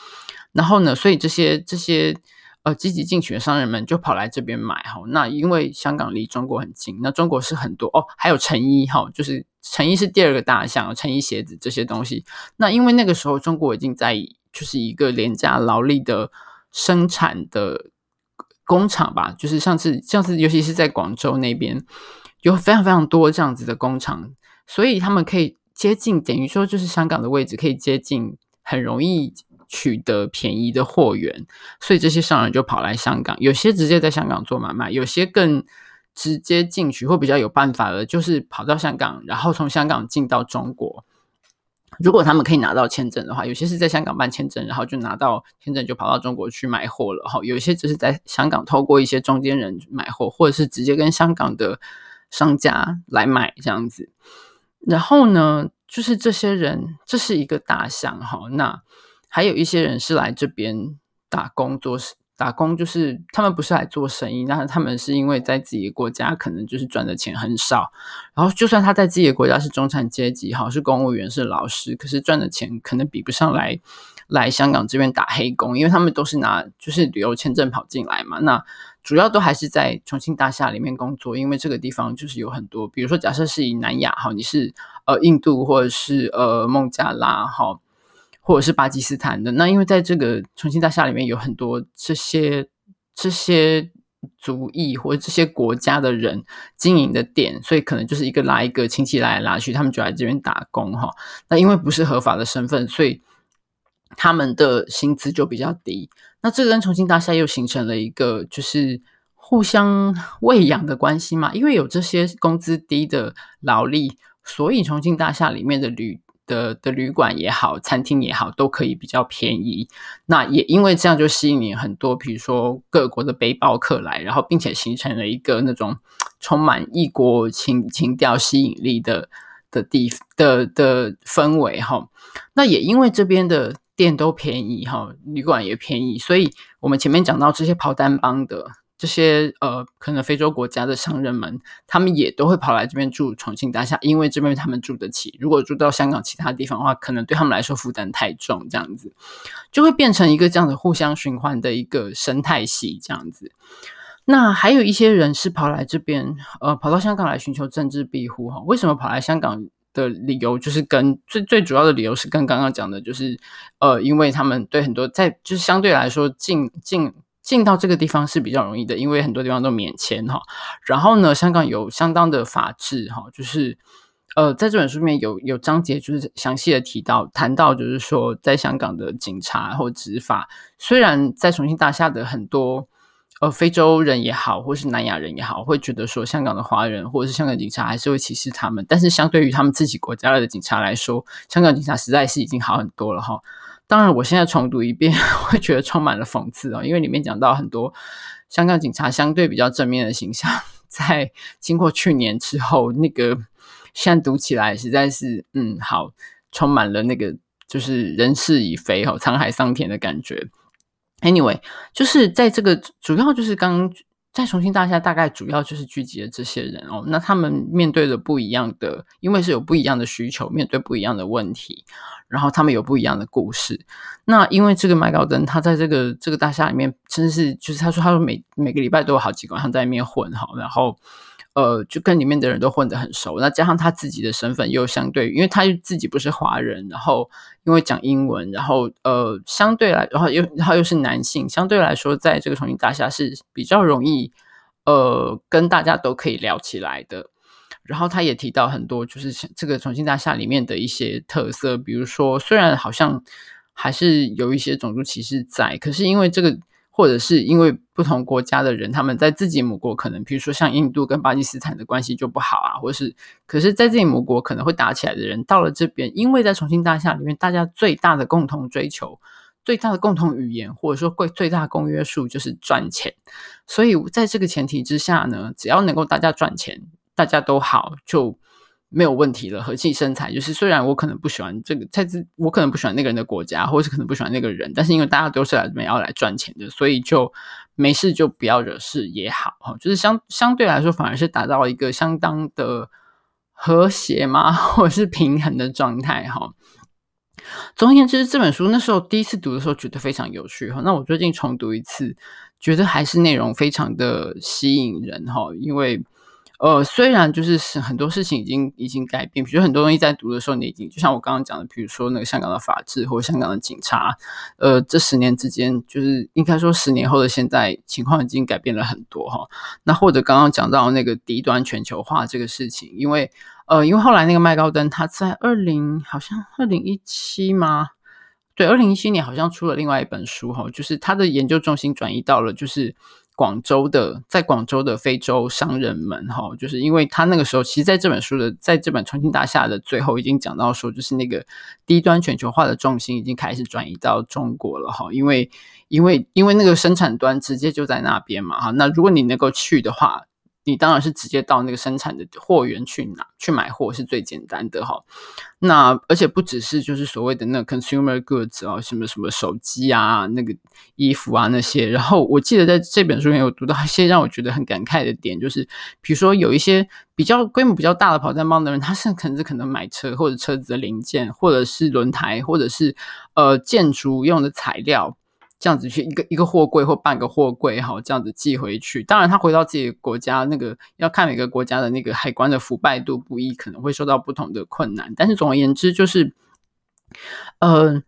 然后呢，所以这些这些呃积极进取的商人们就跑来这边买哈。那因为香港离中国很近，那中国是很多哦，还有成衣哈，就是成衣是第二个大项，成衣鞋子这些东西。那因为那个时候中国已经在就是一个廉价劳力的生产的。工厂吧，就是上次，上次，尤其是在广州那边，有非常非常多这样子的工厂，所以他们可以接近，等于说就是香港的位置，可以接近，很容易取得便宜的货源，所以这些商人就跑来香港，有些直接在香港做买卖，有些更直接进去或比较有办法的，就是跑到香港，然后从香港进到中国。如果他们可以拿到签证的话，有些是在香港办签证，然后就拿到签证就跑到中国去买货了哈。有些只是在香港透过一些中间人买货，或者是直接跟香港的商家来买这样子。然后呢，就是这些人，这是一个大项哈。那还有一些人是来这边打工做事。打工就是他们不是来做生意，那他们是因为在自己的国家可能就是赚的钱很少，然后就算他在自己的国家是中产阶级，好，是公务员是老师，可是赚的钱可能比不上来来香港这边打黑工，因为他们都是拿就是旅游签证跑进来嘛，那主要都还是在重庆大厦里面工作，因为这个地方就是有很多，比如说假设是以南亚哈，你是呃印度或者是呃孟加拉哈。或者是巴基斯坦的，那因为在这个重庆大厦里面有很多这些这些族裔或者这些国家的人经营的店，所以可能就是一个拉一个亲戚来拉去，他们就来这边打工哈。那因为不是合法的身份，所以他们的薪资就比较低。那这个跟重庆大厦又形成了一个就是互相 喂养的关系嘛，因为有这些工资低的劳力，所以重庆大厦里面的旅的的旅馆也好，餐厅也好，都可以比较便宜。那也因为这样，就吸引很多，比如说各国的背包客来，然后并且形成了一个那种充满异国情情调、吸引力的的地的的氛围哈。那也因为这边的店都便宜哈，旅馆也便宜，所以我们前面讲到这些跑单帮的。这些呃，可能非洲国家的商人们，他们也都会跑来这边住重庆大厦，因为这边他们住得起。如果住到香港其他地方的话，可能对他们来说负担太重，这样子就会变成一个这样的互相循环的一个生态系，这样子。那还有一些人是跑来这边，呃，跑到香港来寻求政治庇护哈。为什么跑来香港的理由，就是跟最最主要的理由是跟刚刚讲的，就是呃，因为他们对很多在就是相对来说近近。进到这个地方是比较容易的，因为很多地方都免签哈。然后呢，香港有相当的法治哈，就是呃，在这本书里面有有章节，就是详细的提到谈到，就是说在香港的警察或执法，虽然在重庆大厦的很多呃非洲人也好，或是南亚人也好，会觉得说香港的华人或者是香港警察还是会歧视他们，但是相对于他们自己国家的警察来说，香港警察实在是已经好很多了哈。当然，我现在重读一遍，会觉得充满了讽刺哦，因为里面讲到很多香港警察相对比较正面的形象，在经过去年之后，那个现在读起来实在是，嗯，好，充满了那个就是人事已非哦，沧海桑田的感觉。Anyway，就是在这个主要就是刚在重庆大厦，大概主要就是聚集了这些人哦，那他们面对的不一样的，因为是有不一样的需求，面对不一样的问题。然后他们有不一样的故事。那因为这个麦高登，他在这个这个大厦里面，真是就是他说，他说每每个礼拜都有好几个晚上在里面混哈，然后呃，就跟里面的人都混得很熟。那加上他自己的身份又相对，因为他自己不是华人，然后因为讲英文，然后呃，相对来，然后又然后又是男性，相对来说，在这个重庆大厦是比较容易呃，跟大家都可以聊起来的。然后他也提到很多，就是这个重庆大厦里面的一些特色，比如说，虽然好像还是有一些种族歧视在，可是因为这个，或者是因为不同国家的人，他们在自己母国可能，比如说像印度跟巴基斯坦的关系就不好啊，或是，可是在自己母国可能会打起来的人，到了这边，因为在重庆大厦里面，大家最大的共同追求、最大的共同语言，或者说最最大公约数就是赚钱，所以在这个前提之下呢，只要能够大家赚钱。大家都好，就没有问题了，和气生财。就是虽然我可能不喜欢这个，在这我可能不喜欢那个人的国家，或者是可能不喜欢那个人，但是因为大家都是来这边要来赚钱的，所以就没事就不要惹事也好，哈，就是相相对来说反而是达到一个相当的和谐嘛，或者是平衡的状态，哈。总而言之，这本书那时候第一次读的时候觉得非常有趣，哈。那我最近重读一次，觉得还是内容非常的吸引人，哈，因为。呃，虽然就是很多事情已经已经改变，比如很多东西在读的时候，你已经就像我刚刚讲的，比如说那个香港的法治或者香港的警察，呃，这十年之间，就是应该说十年后的现在情况已经改变了很多哈。那或者刚刚讲到那个低端全球化这个事情，因为呃，因为后来那个麦高登他在二零好像二零一七吗？对，二零一七年好像出了另外一本书哈，就是他的研究重心转移到了就是。广州的，在广州的非洲商人们，哈，就是因为他那个时候，其实在这本书的，在这本重庆大厦的最后，已经讲到说，就是那个低端全球化的重心已经开始转移到中国了，哈，因为，因为，因为那个生产端直接就在那边嘛，哈，那如果你能够去的话。你当然是直接到那个生产的货源去拿去买货是最简单的哈。那而且不只是就是所谓的那个 consumer goods 啊，什么什么手机啊、那个衣服啊那些。然后我记得在这本书里面有读到一些让我觉得很感慨的点，就是比如说有一些比较规模比较大的跑单帮的人，他是可能可能买车或者车子的零件，或者是轮胎，或者是呃建筑用的材料。这样子去一个一个货柜或半个货柜，好，这样子寄回去。当然，他回到自己的国家，那个要看每个国家的那个海关的腐败度不一，可能会受到不同的困难。但是总而言之，就是，呃，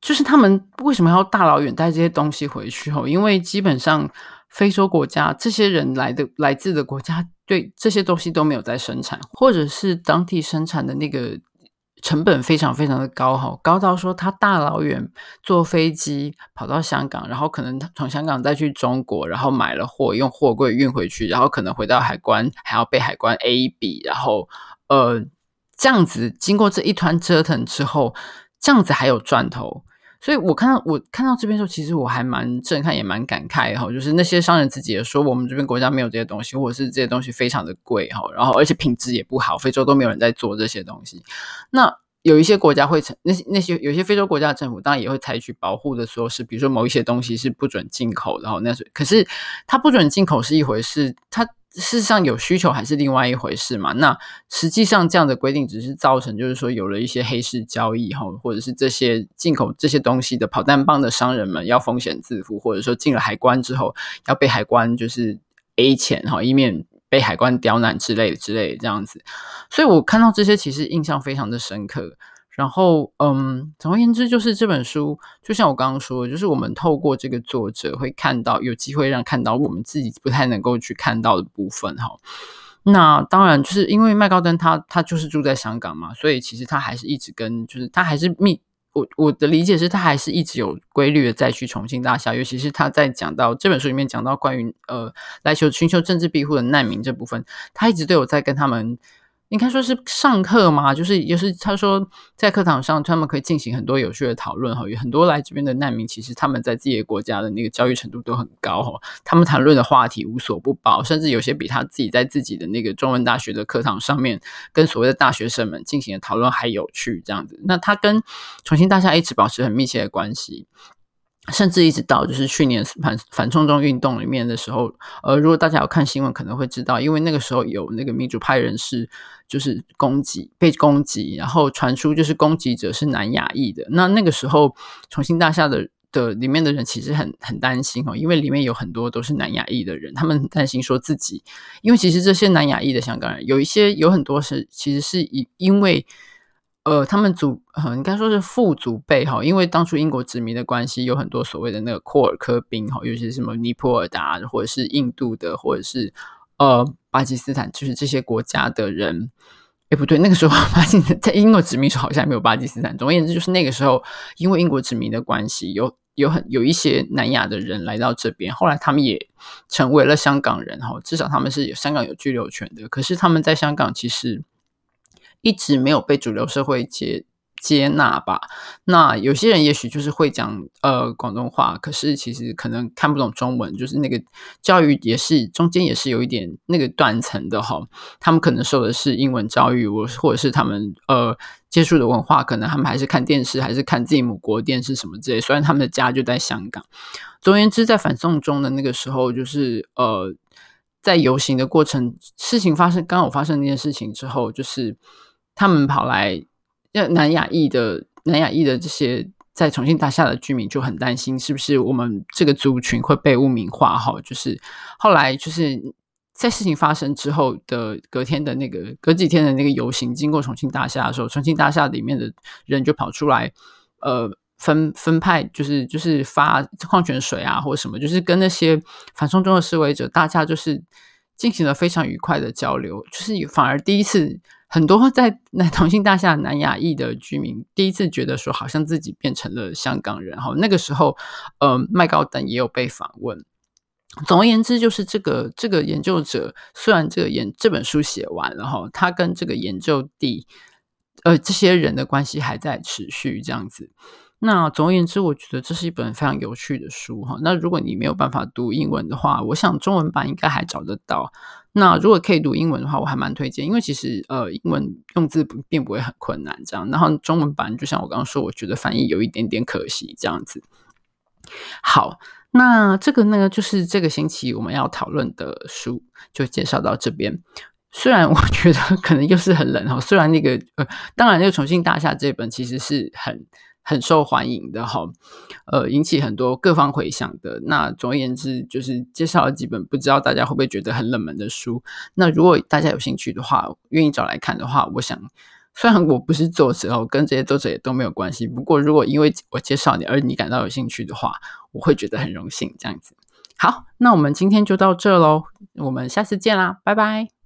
就是他们为什么要大老远带这些东西回去？哦，因为基本上非洲国家这些人来的来自的国家，对这些东西都没有在生产，或者是当地生产的那个。成本非常非常的高哈，高到说他大老远坐飞机跑到香港，然后可能从香港再去中国，然后买了货用货柜运回去，然后可能回到海关还要被海关 A 笔，然后呃这样子经过这一团折腾之后，这样子还有赚头。所以我看到我看到这边的时候，其实我还蛮震撼，也蛮感慨哈。就是那些商人自己也说，我们这边国家没有这些东西，或者是这些东西非常的贵哈，然后而且品质也不好，非洲都没有人在做这些东西。那有一些国家会那些那些有些非洲国家的政府当然也会采取保护的措施，比如说某一些东西是不准进口，然后那是可是它不准进口是一回事，它。事实上有需求还是另外一回事嘛？那实际上这样的规定只是造成，就是说有了一些黑市交易哈，或者是这些进口这些东西的跑单帮的商人们要风险自负，或者说进了海关之后要被海关就是 A 钱哈，以免被海关刁难之类之类的这样子。所以我看到这些其实印象非常的深刻。然后，嗯，总而言之，就是这本书，就像我刚刚说的，就是我们透过这个作者会看到，有机会让看到我们自己不太能够去看到的部分，哈。那当然，就是因为麦高登他他就是住在香港嘛，所以其实他还是一直跟，就是他还是密，我我的理解是他还是一直有规律的再去重庆大厦，尤其是他在讲到这本书里面讲到关于呃来求寻求政治庇护的难民这部分，他一直都有在跟他们。应该说是上课嘛，就是也是他说在课堂上他们可以进行很多有趣的讨论哈，有很多来这边的难民，其实他们在自己的国家的那个教育程度都很高哈，他们谈论的话题无所不包，甚至有些比他自己在自己的那个中文大学的课堂上面跟所谓的大学生们进行的讨论还有趣这样子。那他跟重庆大厦一直保持很密切的关系。甚至一直到就是去年反反送中运动里面的时候，呃，如果大家有看新闻，可能会知道，因为那个时候有那个民主派人士就是攻击被攻击，然后传出就是攻击者是南亚裔的。那那个时候重庆大厦的的里面的人其实很很担心哦，因为里面有很多都是南亚裔的人，他们担心说自己，因为其实这些南亚裔的香港人有一些有很多是其实是以因为。呃，他们祖呃，应该说是父祖辈哈，因为当初英国殖民的关系，有很多所谓的那个廓尔克宾哈，尤其是什么尼泊尔的，或者是印度的，或者是呃巴基斯坦，就是这些国家的人。哎，不对，那个时候 巴基斯坦在英国殖民时候好像没有巴基斯坦。总而言之，就是那个时候，因为英国殖民的关系，有有很有一些南亚的人来到这边，后来他们也成为了香港人哈，至少他们是有香港有居留权的。可是他们在香港其实。一直没有被主流社会接接纳吧。那有些人也许就是会讲呃广东话，可是其实可能看不懂中文，就是那个教育也是中间也是有一点那个断层的哈。他们可能受的是英文教育，我或者是他们呃接触的文化，可能他们还是看电视，还是看自己母国电视什么之类。虽然他们的家就在香港。总而言之，在反送中的那个时候，就是呃在游行的过程，事情发生刚好发生那件事情之后，就是他们跑来。南亚裔的南亚裔的这些在重庆大厦的居民就很担心，是不是我们这个族群会被污名化？哈，就是后来就是在事情发生之后的隔天的那个隔几天的那个游行，经过重庆大厦的时候，重庆大厦里面的人就跑出来，呃，分分派就是就是发矿泉水啊，或者什么，就是跟那些反送中的示威者，大家就是进行了非常愉快的交流，就是反而第一次。很多在 那同性大厦南亚裔的居民第一次觉得说，好像自己变成了香港人。哈，那个时候，呃，麦高登也有被访问。总而言之，就是这个这个研究者，虽然这个研这本书写完了哈，他跟这个研究地，呃，这些人的关系还在持续这样子。那总而言之，我觉得这是一本非常有趣的书哈。那如果你没有办法读英文的话，我想中文版应该还找得到。那如果可以读英文的话，我还蛮推荐，因为其实呃，英文用字不并不会很困难这样。然后中文版就像我刚刚说，我觉得翻译有一点点可惜这样子。好，那这个呢，就是这个星期我们要讨论的书，就介绍到这边。虽然我 觉得可能又是很冷哈，虽然那个呃，当然那个重庆大厦这本其实是很。很受欢迎的哈，呃，引起很多各方回响的。那总而言之，就是介绍了几本不知道大家会不会觉得很冷门的书。那如果大家有兴趣的话，愿意找来看的话，我想，虽然我不是作者哦，跟这些作者也都没有关系。不过，如果因为我介绍你而你感到有兴趣的话，我会觉得很荣幸。这样子，好，那我们今天就到这喽，我们下次见啦，拜拜。